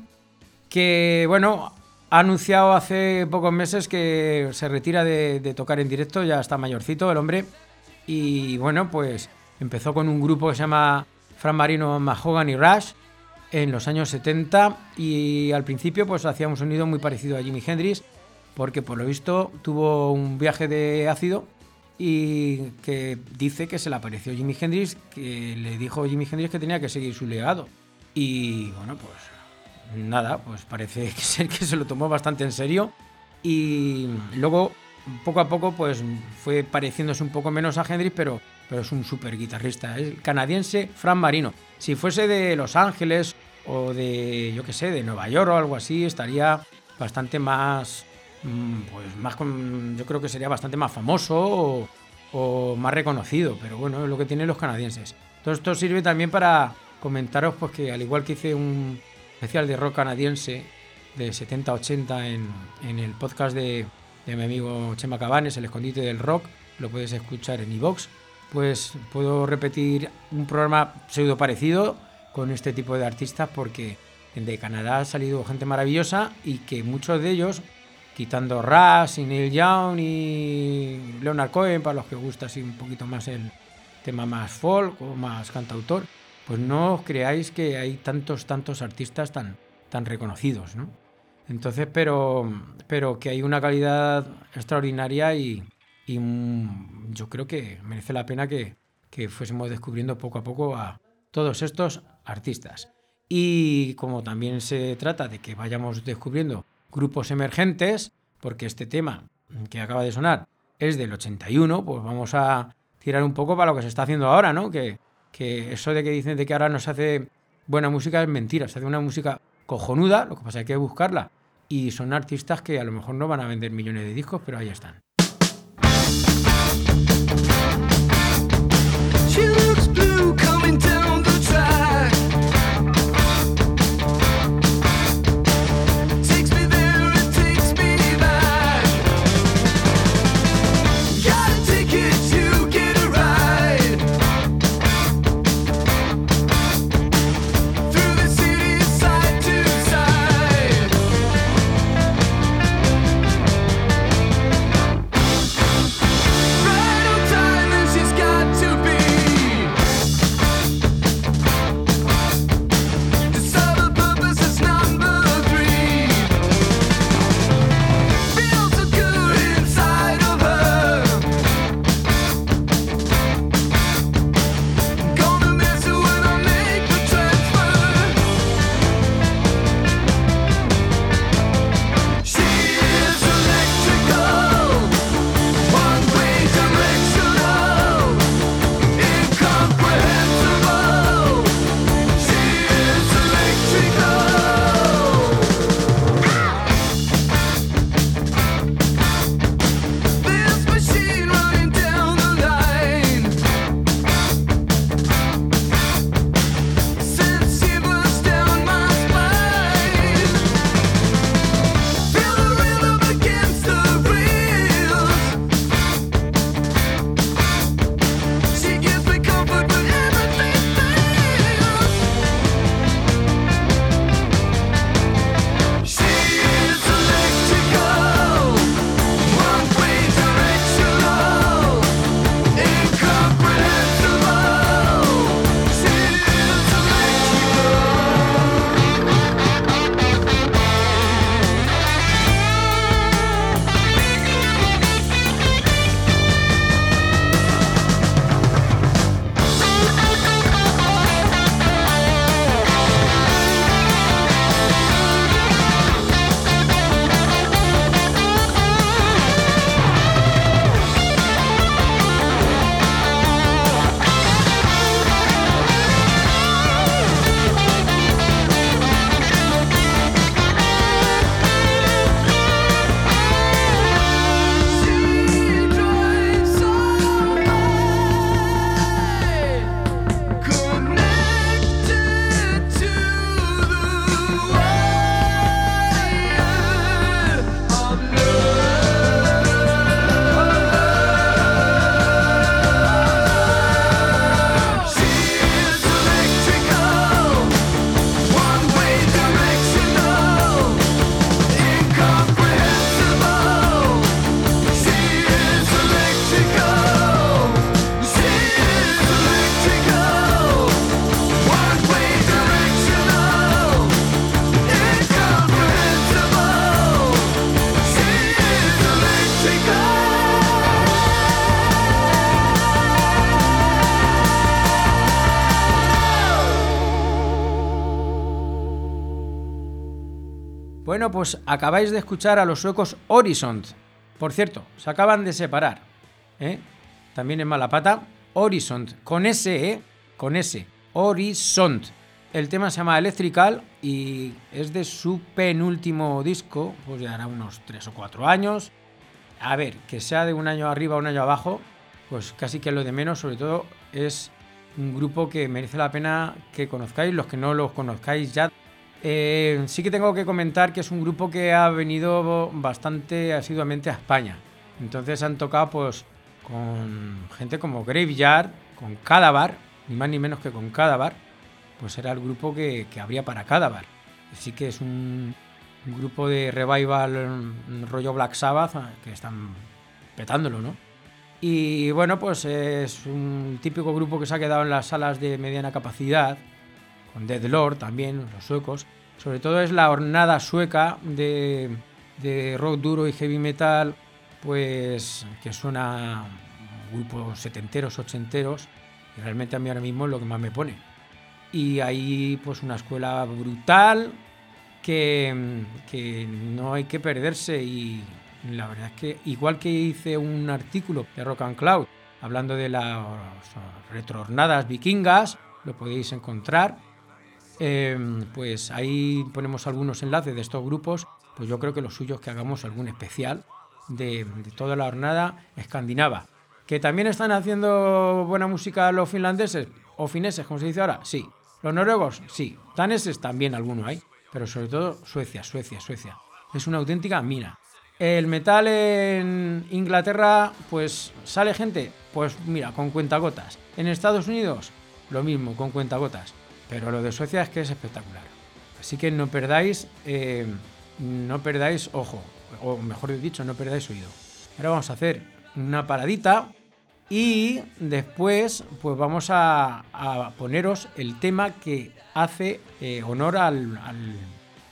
[SPEAKER 2] que, bueno, ha anunciado hace pocos meses que se retira de, tocar en directo, ya está mayorcito el hombre. Y bueno, pues empezó con un grupo que se llama Frank Marino Mahogany Rush en los años 70 y al principio pues hacía un sonido muy parecido a Jimi Hendrix porque por lo visto tuvo un viaje de ácido y que dice que se le apareció Jimi Hendrix, que le dijo Jimi Hendrix que tenía que seguir su legado. Y bueno, pues nada, pues parece *laughs* ser que se lo tomó bastante en serio y luego poco a poco pues fue pareciéndose un poco menos a Hendrix, pero, pero es un super guitarrista, el canadiense Fran Marino. Si fuese de Los Ángeles o de, yo qué sé, de Nueva York o algo así, estaría bastante más, pues más yo creo que sería bastante más famoso o, o más reconocido, pero bueno, es lo que tienen los canadienses. Todo esto sirve también para comentaros pues que al igual que hice un especial de rock canadiense de 70-80 en, en el podcast de, de mi amigo Chema Cabanes, El Escondite del Rock, lo puedes escuchar en iVox, pues puedo repetir un programa pseudo parecido con este tipo de artistas porque de Canadá ha salido gente maravillosa y que muchos de ellos, quitando Rush y Neil Young y Leonard Cohen, para los que gusta así un poquito más el tema más folk o más cantautor, pues no os creáis que hay tantos, tantos artistas tan, tan reconocidos, ¿no? Entonces, pero, pero que hay una calidad extraordinaria y, y, yo creo que merece la pena que, que fuésemos descubriendo poco a poco a todos estos artistas. Y como también se trata de que vayamos descubriendo grupos emergentes, porque este tema que acaba de sonar es del 81, pues vamos a tirar un poco para lo que se está haciendo ahora, ¿no? Que, que eso de que dicen de que ahora no se hace buena música es mentira, se hace una música cojonuda, lo que pasa es que hay que buscarla. Y son artistas que a lo mejor no van a vender millones de discos, pero ahí están. Pues acabáis de escuchar a los suecos Horizont. Por cierto, se acaban de separar. ¿eh? También en Malapata. Horizont, con S, ¿eh? Con S. Horizont. El tema se llama Electrical y es de su penúltimo disco, pues ya hará unos 3 o 4 años. A ver, que sea de un año arriba o un año abajo, pues casi que lo de menos, sobre todo es un grupo que merece la pena que conozcáis, los que no los conozcáis ya. Eh, sí que tengo que comentar que es un grupo que ha venido bastante asiduamente a España. Entonces han tocado pues con gente como Graveyard, con Cadavar, ni más ni menos que con Cadavar, pues era el grupo que, que habría para Cadavar. Así que es un, un grupo de revival mm, rollo Black Sabbath ah, que están petándolo, ¿no? Y bueno, pues es un típico grupo que se ha quedado en las salas de mediana capacidad, con Dead Lord también, los suecos. Sobre todo es la hornada sueca de, de rock duro y heavy metal, pues que suena grupos setenteros, ochenteros, y realmente a mí ahora mismo es lo que más me pone. Y hay pues una escuela brutal que, que no hay que perderse y la verdad es que igual que hice un artículo de Rock and Cloud hablando de las retrohornadas vikingas, lo podéis encontrar. Eh, pues ahí ponemos algunos enlaces de estos grupos. Pues yo creo que lo suyo es que hagamos algún especial de, toda la hornada escandinava. ¿Que también están haciendo buena música los finlandeses o fineses, como se dice ahora? Sí. ¿Los noruegos? Sí. Daneses también alguno hay. Pero sobre todo Suecia, Suecia, Suecia. Es una auténtica mina. El metal en Inglaterra, pues sale gente, pues mira, con cuentagotas. En Estados Unidos, lo mismo, con cuentagotas. Pero lo de Suecia es que es espectacular. Así que no perdáis, eh, no perdáis ojo, o mejor dicho, no perdáis oído. Ahora vamos a hacer una paradita y después, pues vamos a, poneros el tema que hace eh, honor al, al-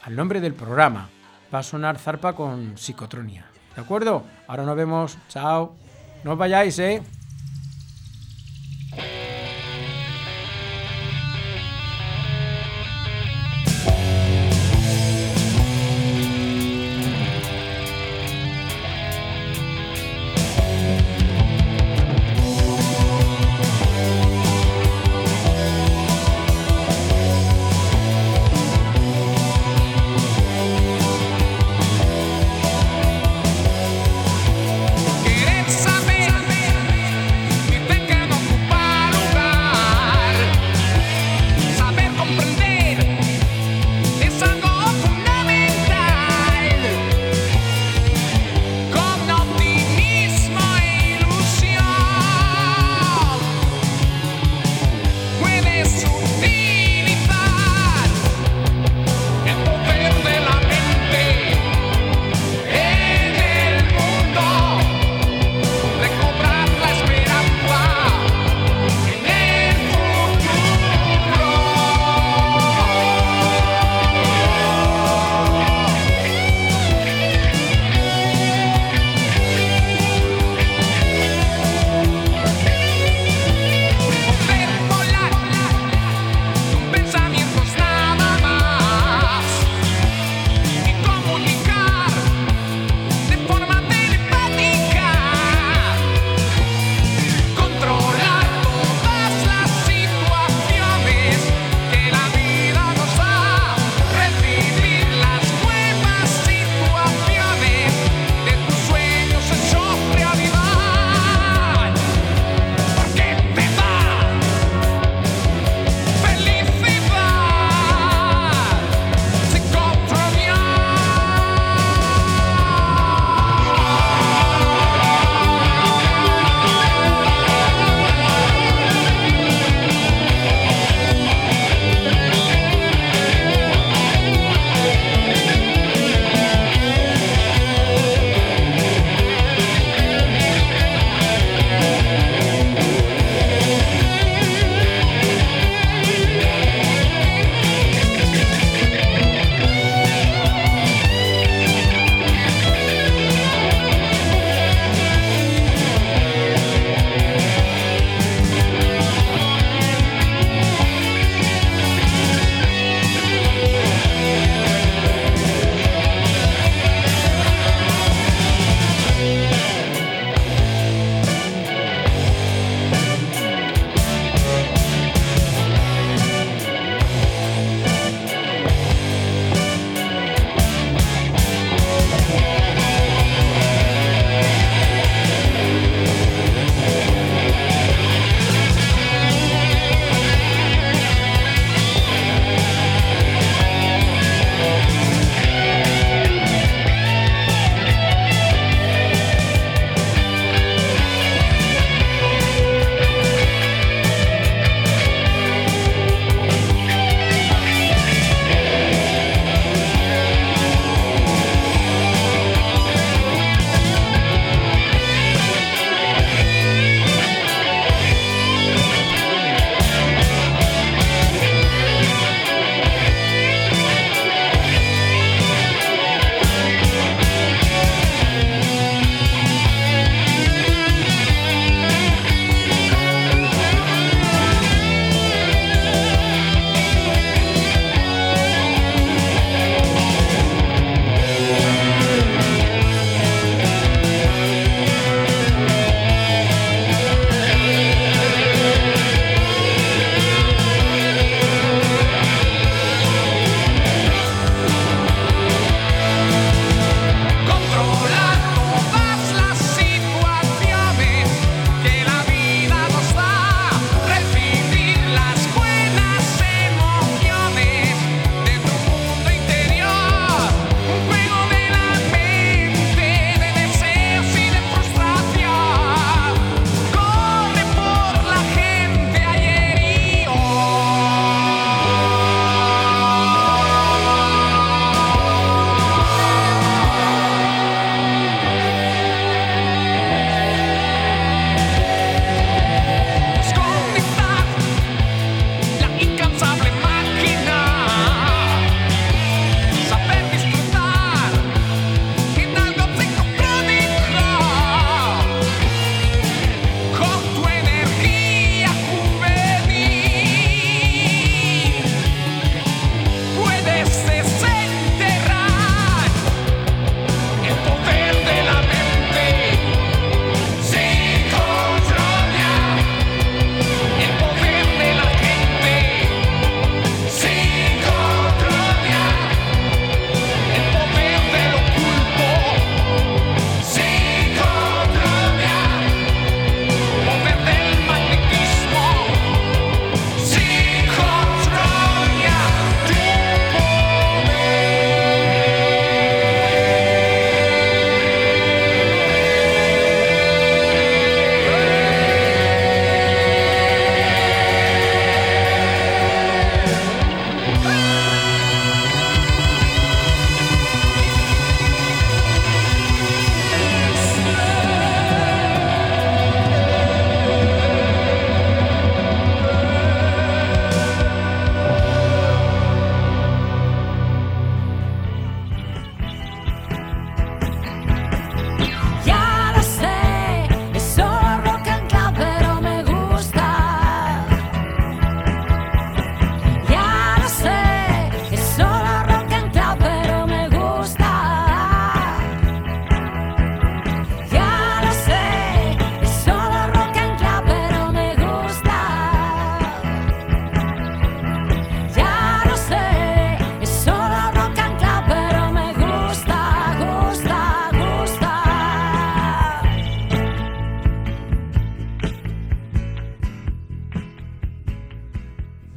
[SPEAKER 2] al nombre del programa. Va a sonar zarpa con psicotronia. ¿De acuerdo? Ahora nos vemos. Chao. No os vayáis, ¿eh?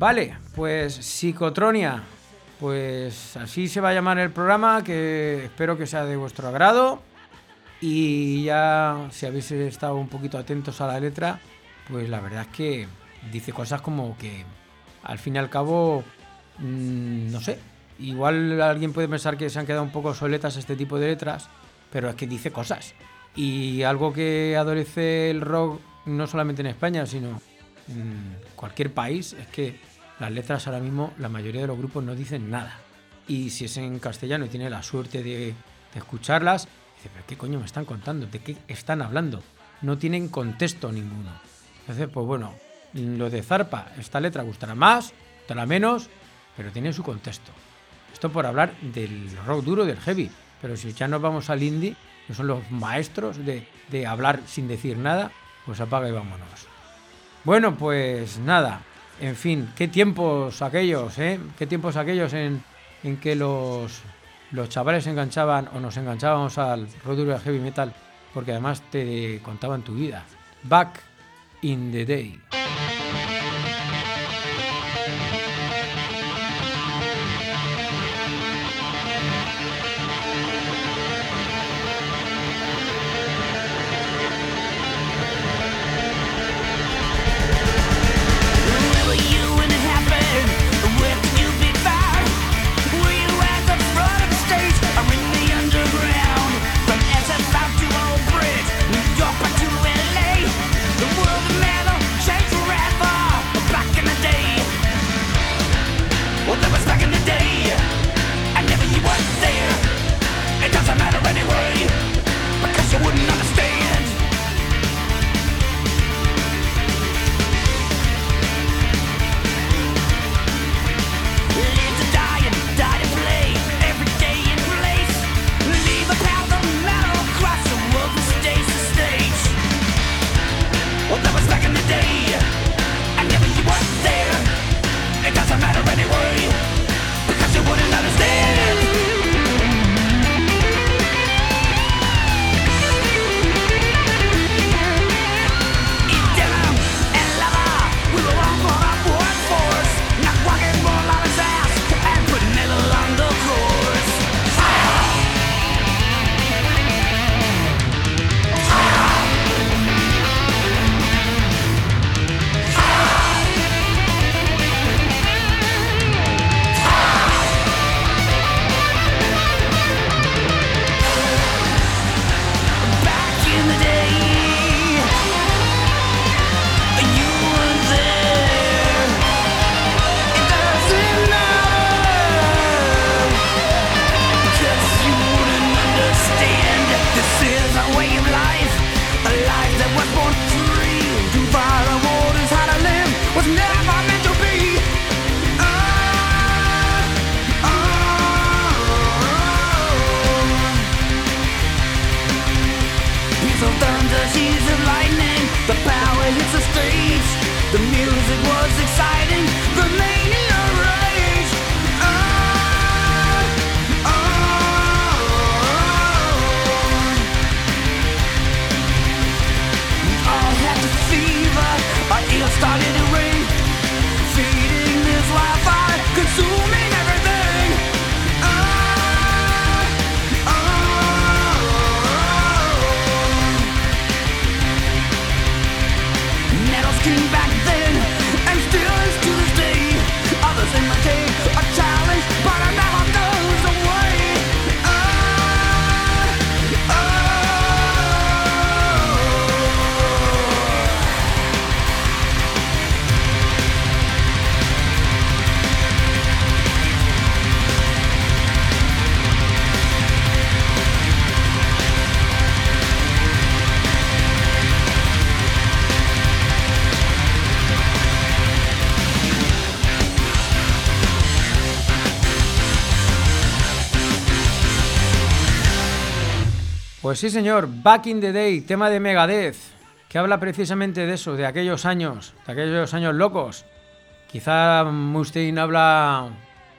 [SPEAKER 2] Vale, pues Psicotronia. Pues así se va a llamar el programa, que espero que sea de vuestro agrado. Y ya, si habéis estado un poquito atentos a la letra, pues la verdad es que dice cosas como que al fin y al cabo, mm, no sé, igual alguien puede pensar que se han quedado un poco soletas este tipo de letras, pero es que dice cosas. Y algo que adolece el rock no solamente en España, sino en cualquier país, es que las letras ahora mismo, la mayoría de los grupos no dicen nada. Y si es en castellano y tiene la suerte de, escucharlas, dice, pero ¿qué coño me están contando? ¿De qué están hablando? No tienen contexto ninguno. Entonces, pues bueno, lo de Zarpa, esta letra gustará más, gustará menos, pero tiene su contexto. Esto por hablar del rock duro, del heavy. Pero si ya nos vamos al indie, que son los maestros de, de hablar sin decir nada, pues apaga y vámonos. Bueno, pues nada. En fin, qué tiempos aquellos, ¿eh? Qué tiempos aquellos en, en que los, los chavales se enganchaban o nos enganchábamos al rock duro heavy metal, porque además te contaban tu vida. Back in the
[SPEAKER 4] day.
[SPEAKER 2] Pues sí, señor, Back in the Day, tema de Megadeth, que habla precisamente de eso, de aquellos años, de aquellos años locos. Quizá Mustaine habla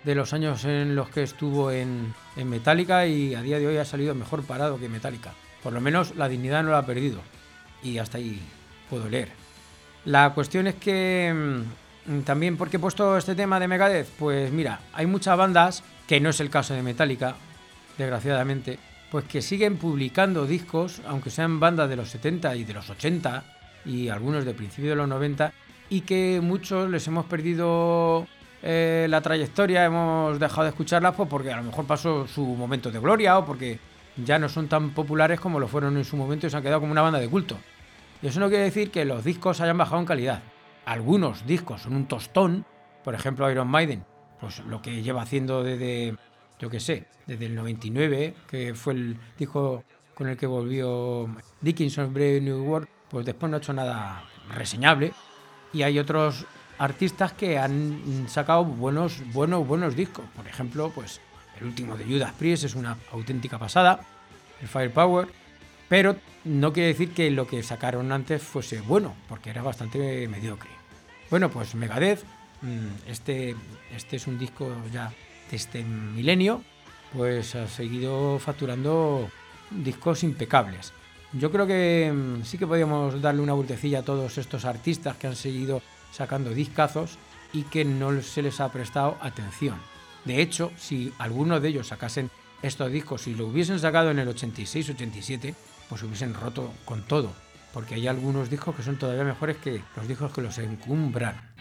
[SPEAKER 2] de los años en los que estuvo en, en Metallica y a día de hoy ha salido mejor parado que Metallica. Por lo menos la dignidad no la ha perdido. Y hasta ahí puedo leer. La cuestión es que mm, También porque he puesto este tema de Megadeth, pues mira, hay muchas bandas, que no es el caso de Metallica, desgraciadamente, pues que siguen publicando discos, aunque sean bandas de los 70 y de los 80 y algunos de principios de los 90, y que muchos les hemos perdido eh, la trayectoria, hemos dejado de escucharlas pues porque a lo mejor pasó su momento de gloria o porque ya no son tan populares como lo fueron en su momento y se han quedado como una banda de culto. Y eso no quiere decir que los discos hayan bajado en calidad. Algunos discos son un tostón, por ejemplo Iron Maiden, pues lo que lleva haciendo desde, yo qué sé, desde el 99, que fue el disco con el que volvió Dickinson Brave New World, pues después no ha hecho nada reseñable. Y hay otros artistas que han sacado buenos, buenos, buenos discos. Por ejemplo, pues el último de Judas Priest es una auténtica pasada, el Firepower, pero no quiere decir que lo que sacaron antes fuese bueno, porque era bastante mediocre. Bueno, pues Megadeth, mm, este, este es un disco ya de este milenio, pues ha seguido facturando discos impecables. Yo creo que mm, sí que podríamos darle una vueltecilla a todos estos artistas que han seguido sacando discazos y que no se les ha prestado atención. De hecho, si algunos de ellos sacasen estos discos, si lo hubiesen sacado en el 86-87, pues hubiesen roto con todo. Porque hay algunos discos que son todavía mejores que los discos que los encumbran.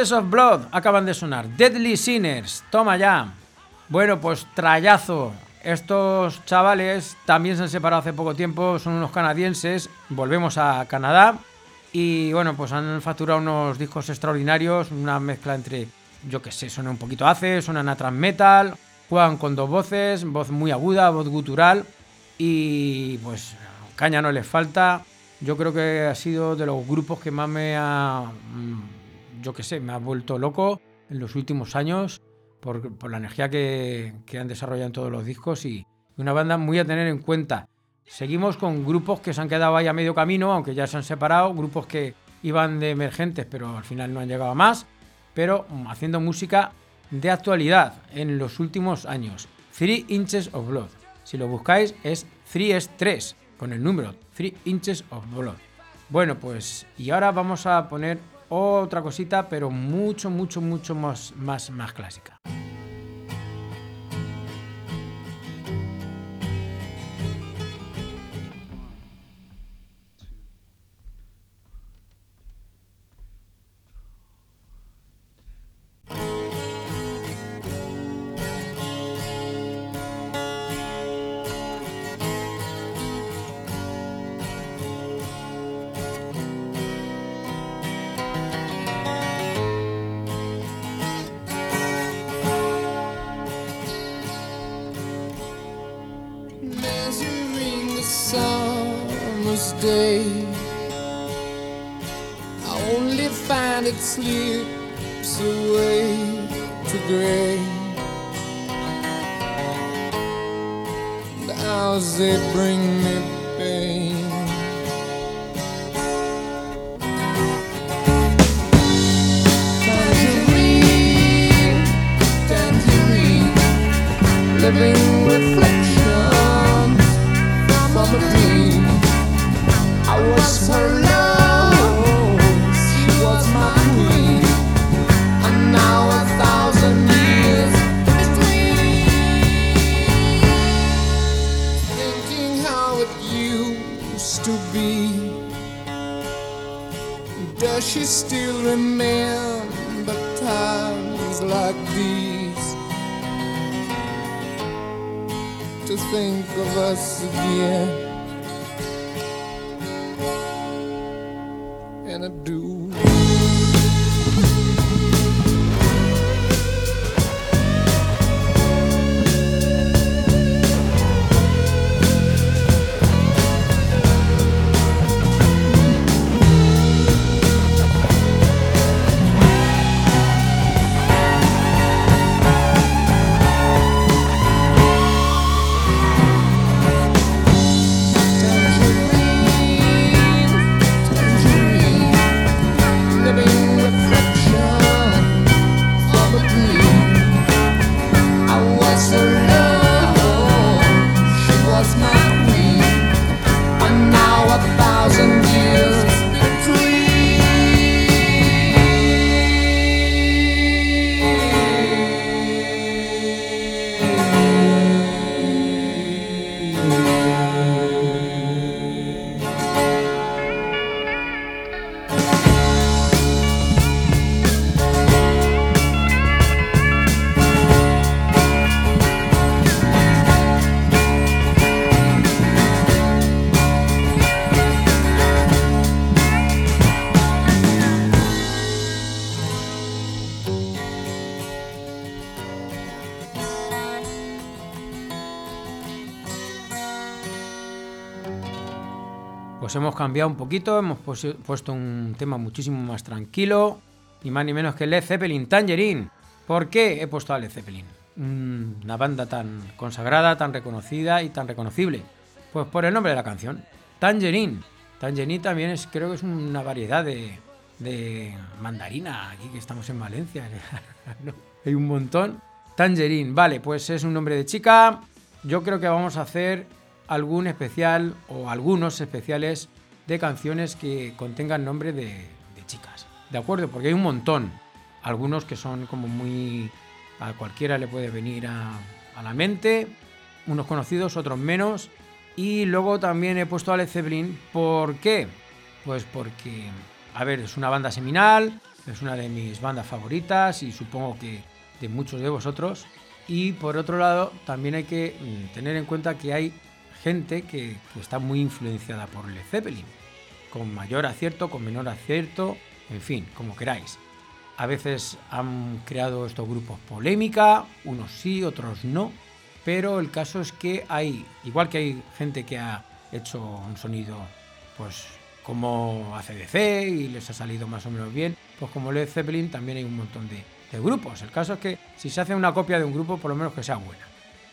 [SPEAKER 2] Of Blood acaban de sonar. Deadly Sinners, toma ya. Bueno, pues trayazo. Estos chavales también se han separado hace poco tiempo, son unos canadienses. Volvemos a Canadá y bueno, pues han facturado unos discos extraordinarios, una mezcla entre, yo que sé, suena un poquito hace, suenan a trans metal, juegan con dos voces, voz muy aguda, voz gutural y pues caña no les falta. Yo creo que ha sido de los grupos que más me ha, mm, yo que sé, me ha vuelto loco en los últimos años por, por la energía que, que han desarrollado en todos los discos y una banda muy a tener en cuenta. Seguimos con grupos que se han quedado ahí a medio camino, aunque ya se han separado, grupos que iban de emergentes pero al final no han llegado a más, pero haciendo música de actualidad en los últimos años. Three Inches of Blood. Si lo buscáis es 3 es 3, con el número 3 Inches of Blood. Bueno, pues y ahora vamos a poner otra cosita, pero mucho, mucho, mucho más, más, más clásica.
[SPEAKER 5] Hours they bring me pain. Tangerine, tangerine living she still remember times like these? to think of us again.
[SPEAKER 2] Pues hemos cambiado un poquito, hemos puesto un tema muchísimo más tranquilo, ni más ni menos que Led Zeppelin, Tangerine. ¿Por qué he puesto a Led Zeppelin? Mm, Una banda tan consagrada, tan reconocida y tan reconocible. Pues por el nombre de la canción, Tangerine. Tangerine también es, creo que es una variedad de, mandarina, aquí que estamos en Valencia. *laughs* Hay un montón. Tangerine, vale, pues es un nombre de chica. Yo creo que vamos a hacer algún especial o algunos especiales de canciones que contengan nombre de, chicas. ¿De acuerdo? Porque hay un montón. Algunos que son como muy... A cualquiera le puede venir a, a la mente. Unos conocidos, otros menos. Y luego también he puesto a Led Zeppelin. ¿Por qué? Pues porque, a ver, es una banda seminal,
[SPEAKER 4] es una de mis bandas favoritas y supongo que de muchos de vosotros. Y por otro lado, también hay que mm, tener en cuenta que hay gente que, que está muy influenciada por Led Zeppelin, con mayor acierto, con menor acierto, en fin, como queráis. A veces han creado estos grupos polémica, unos sí, otros no, pero el caso es que hay, igual que hay gente que ha hecho un sonido pues como ACDC y les ha salido más o menos bien, pues como Led Zeppelin también hay un montón de, de grupos. El caso es que si se hace una copia de un grupo, por lo menos que sea buena.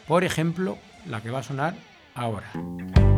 [SPEAKER 4] Por ejemplo, la que va a sonar ahora.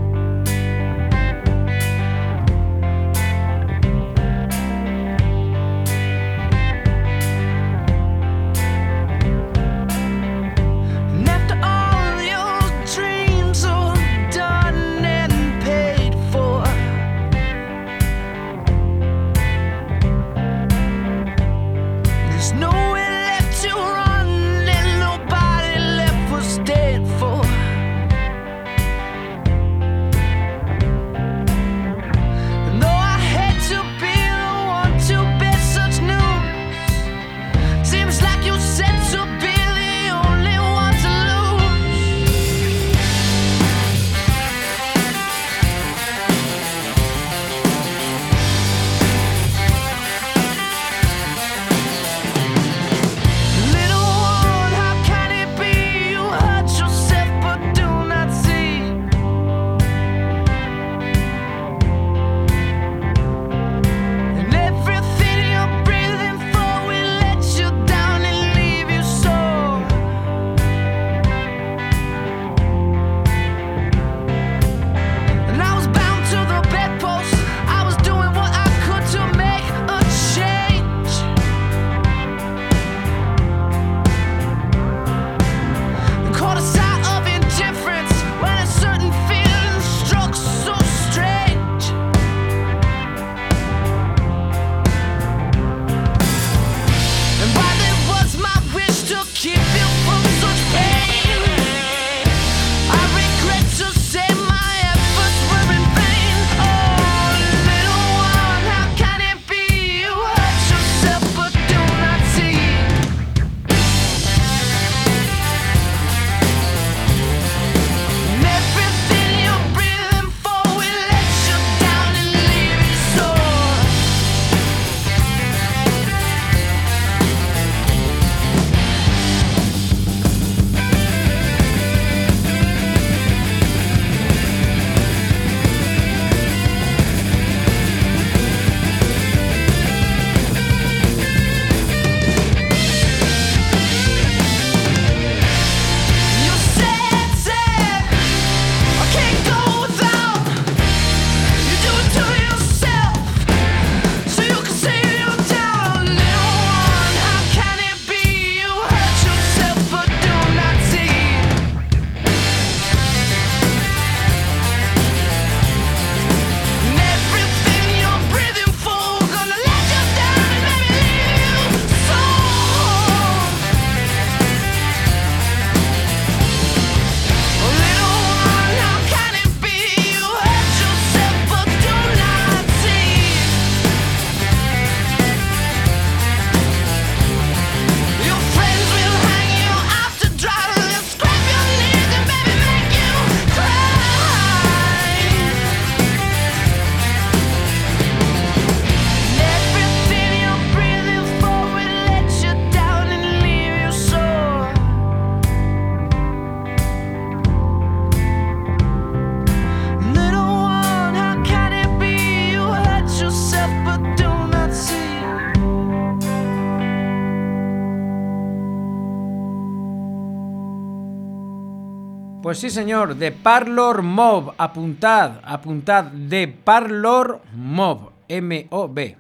[SPEAKER 4] Sí, señor, de Parlor Mob, apuntad, apuntad, de Parlor Mob, M-O-B,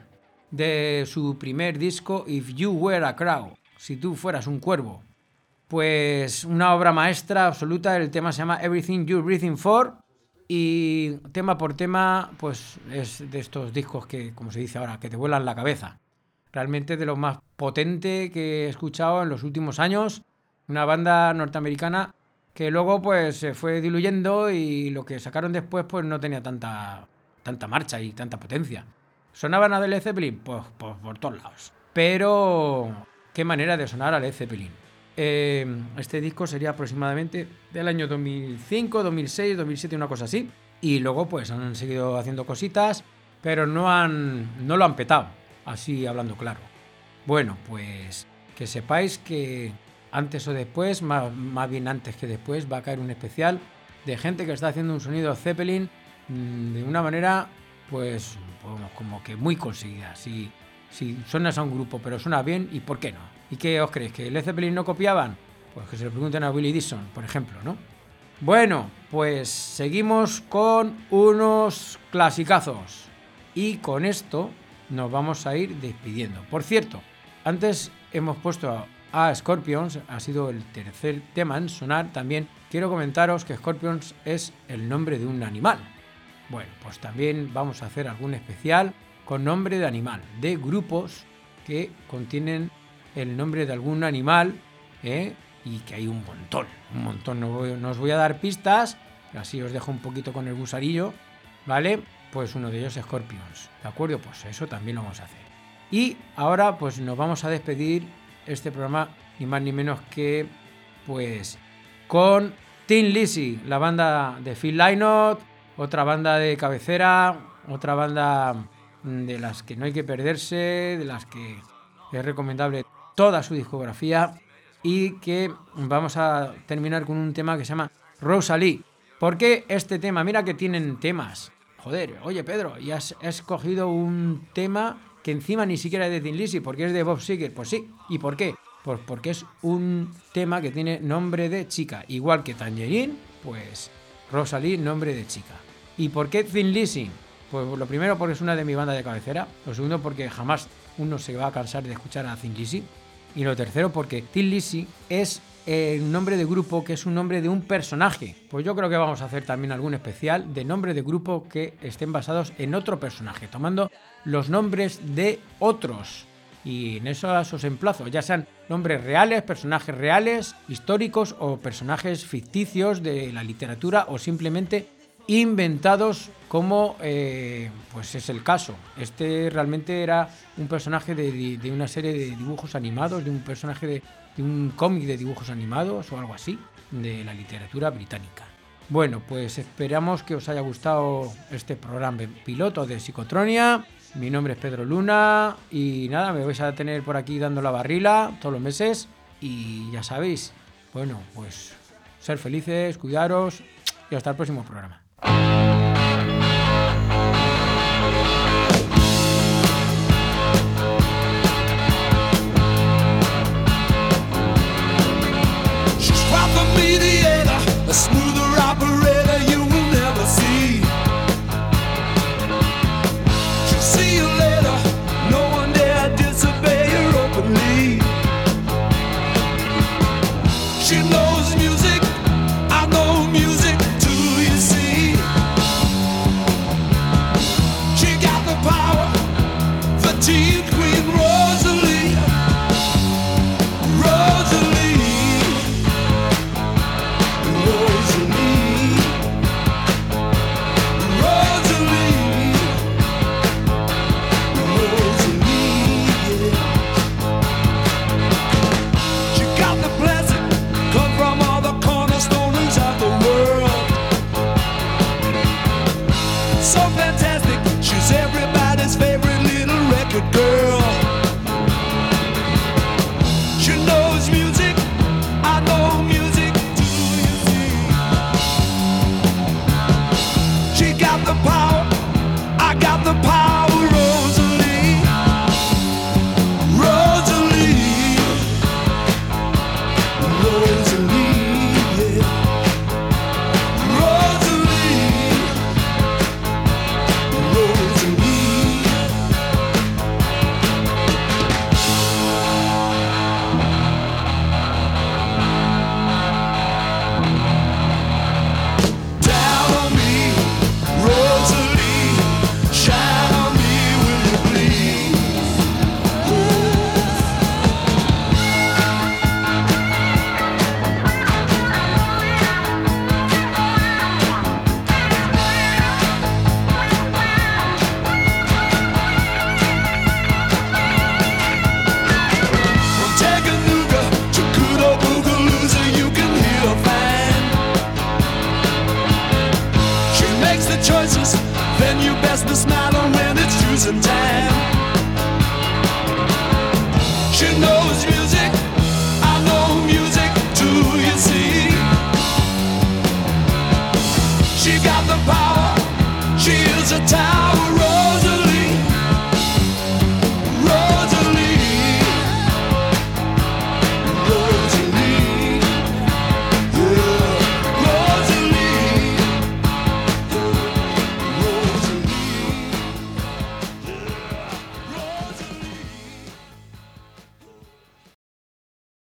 [SPEAKER 4] de su primer disco If You Were a Crow, si tú fueras un cuervo. Pues una obra maestra absoluta, el tema se llama Everything You're Breathing For y tema por tema, pues es de estos discos que, como se dice ahora, que te vuelan la cabeza. Realmente de lo más potente que he escuchado en los últimos años, una banda norteamericana que luego pues se fue diluyendo y lo que sacaron después pues no tenía tanta, tanta marcha y tanta potencia. ¿Sonaban a Led Zeppelin? Pues, pues por todos lados.
[SPEAKER 2] pero qué manera de sonar a Led Zeppelin. Eh, este disco sería aproximadamente del año 2005, 2006, 2007, una cosa así. Y luego pues han seguido haciendo cositas, pero no, han, no lo han petado, así hablando claro. Bueno, pues que sepáis que antes o después, más, más bien antes que después, va a caer un especial de gente que está haciendo un sonido Zeppelin mm, de una manera, pues, como, como que muy conseguida. Si, si suenas a un grupo, pero suena bien, ¿y por qué no? ¿Y qué os creéis? ¿Que Led Zeppelin no copiaban? Pues que se lo pregunten a Willie Dixon, por ejemplo, ¿no? Bueno, pues seguimos con unos clasicazos. Y con esto nos vamos a ir despidiendo. Por cierto, antes hemos puesto Scorpions, ha sido el tercer tema en sonar. También quiero comentaros que Scorpions es el nombre de un animal. Bueno, pues también vamos a hacer algún especial con nombre de animal, de grupos que contienen el nombre de algún animal, ¿eh? y que hay un montón, un montón. No, voy- no os voy a dar pistas, así os dejo un poquito con el gusarillo, ¿vale? Pues uno de ellos es Scorpions, ¿de acuerdo? Pues eso también lo vamos a hacer. Y ahora pues nos vamos a despedir este programa ni más ni menos que pues con Tin Lizzy, la banda de Phil Lynott, otra banda de cabecera, otra banda de las que no hay que perderse, de las que es recomendable toda su discografía y que vamos a terminar con un tema que se llama Rosalie. ¿Por qué este tema? Mira que tienen temas. Joder, oye Pedro, y has, has escogido un tema encima ni siquiera es de Tin Lizzy, porque es de Bob Seger. Pues sí, ¿y por qué? Pues porque es un tema que tiene nombre de chica, igual que Tangerine, pues Rosalie, nombre de chica. ¿Y por qué Thin Lizzy? Pues lo primero porque es una de mi banda de cabecera, lo segundo porque jamás uno se va a cansar de escuchar a Thin Lizzy, y lo tercero porque Thin Lizzy es un nombre de grupo que es un nombre de un personaje. Pues yo creo que vamos a hacer también algún especial de nombre de grupo que estén basados en otro personaje, tomando los nombres de otros. Y en eso os emplazo, ya sean nombres reales, personajes reales, históricos o personajes ficticios de la literatura o simplemente inventados como eh, pues es el caso. Este realmente era un personaje de- de una serie de dibujos animados, de un personaje de, de un cómic de dibujos animados o algo así, de la literatura británica. Bueno, pues esperamos que os haya gustado este programa piloto de Psicotronia. Mi nombre es Pedro Luna y nada, me vais a tener por aquí dando la barrila todos los meses y ya sabéis, bueno, pues ser felices, cuidaros y hasta el próximo programa.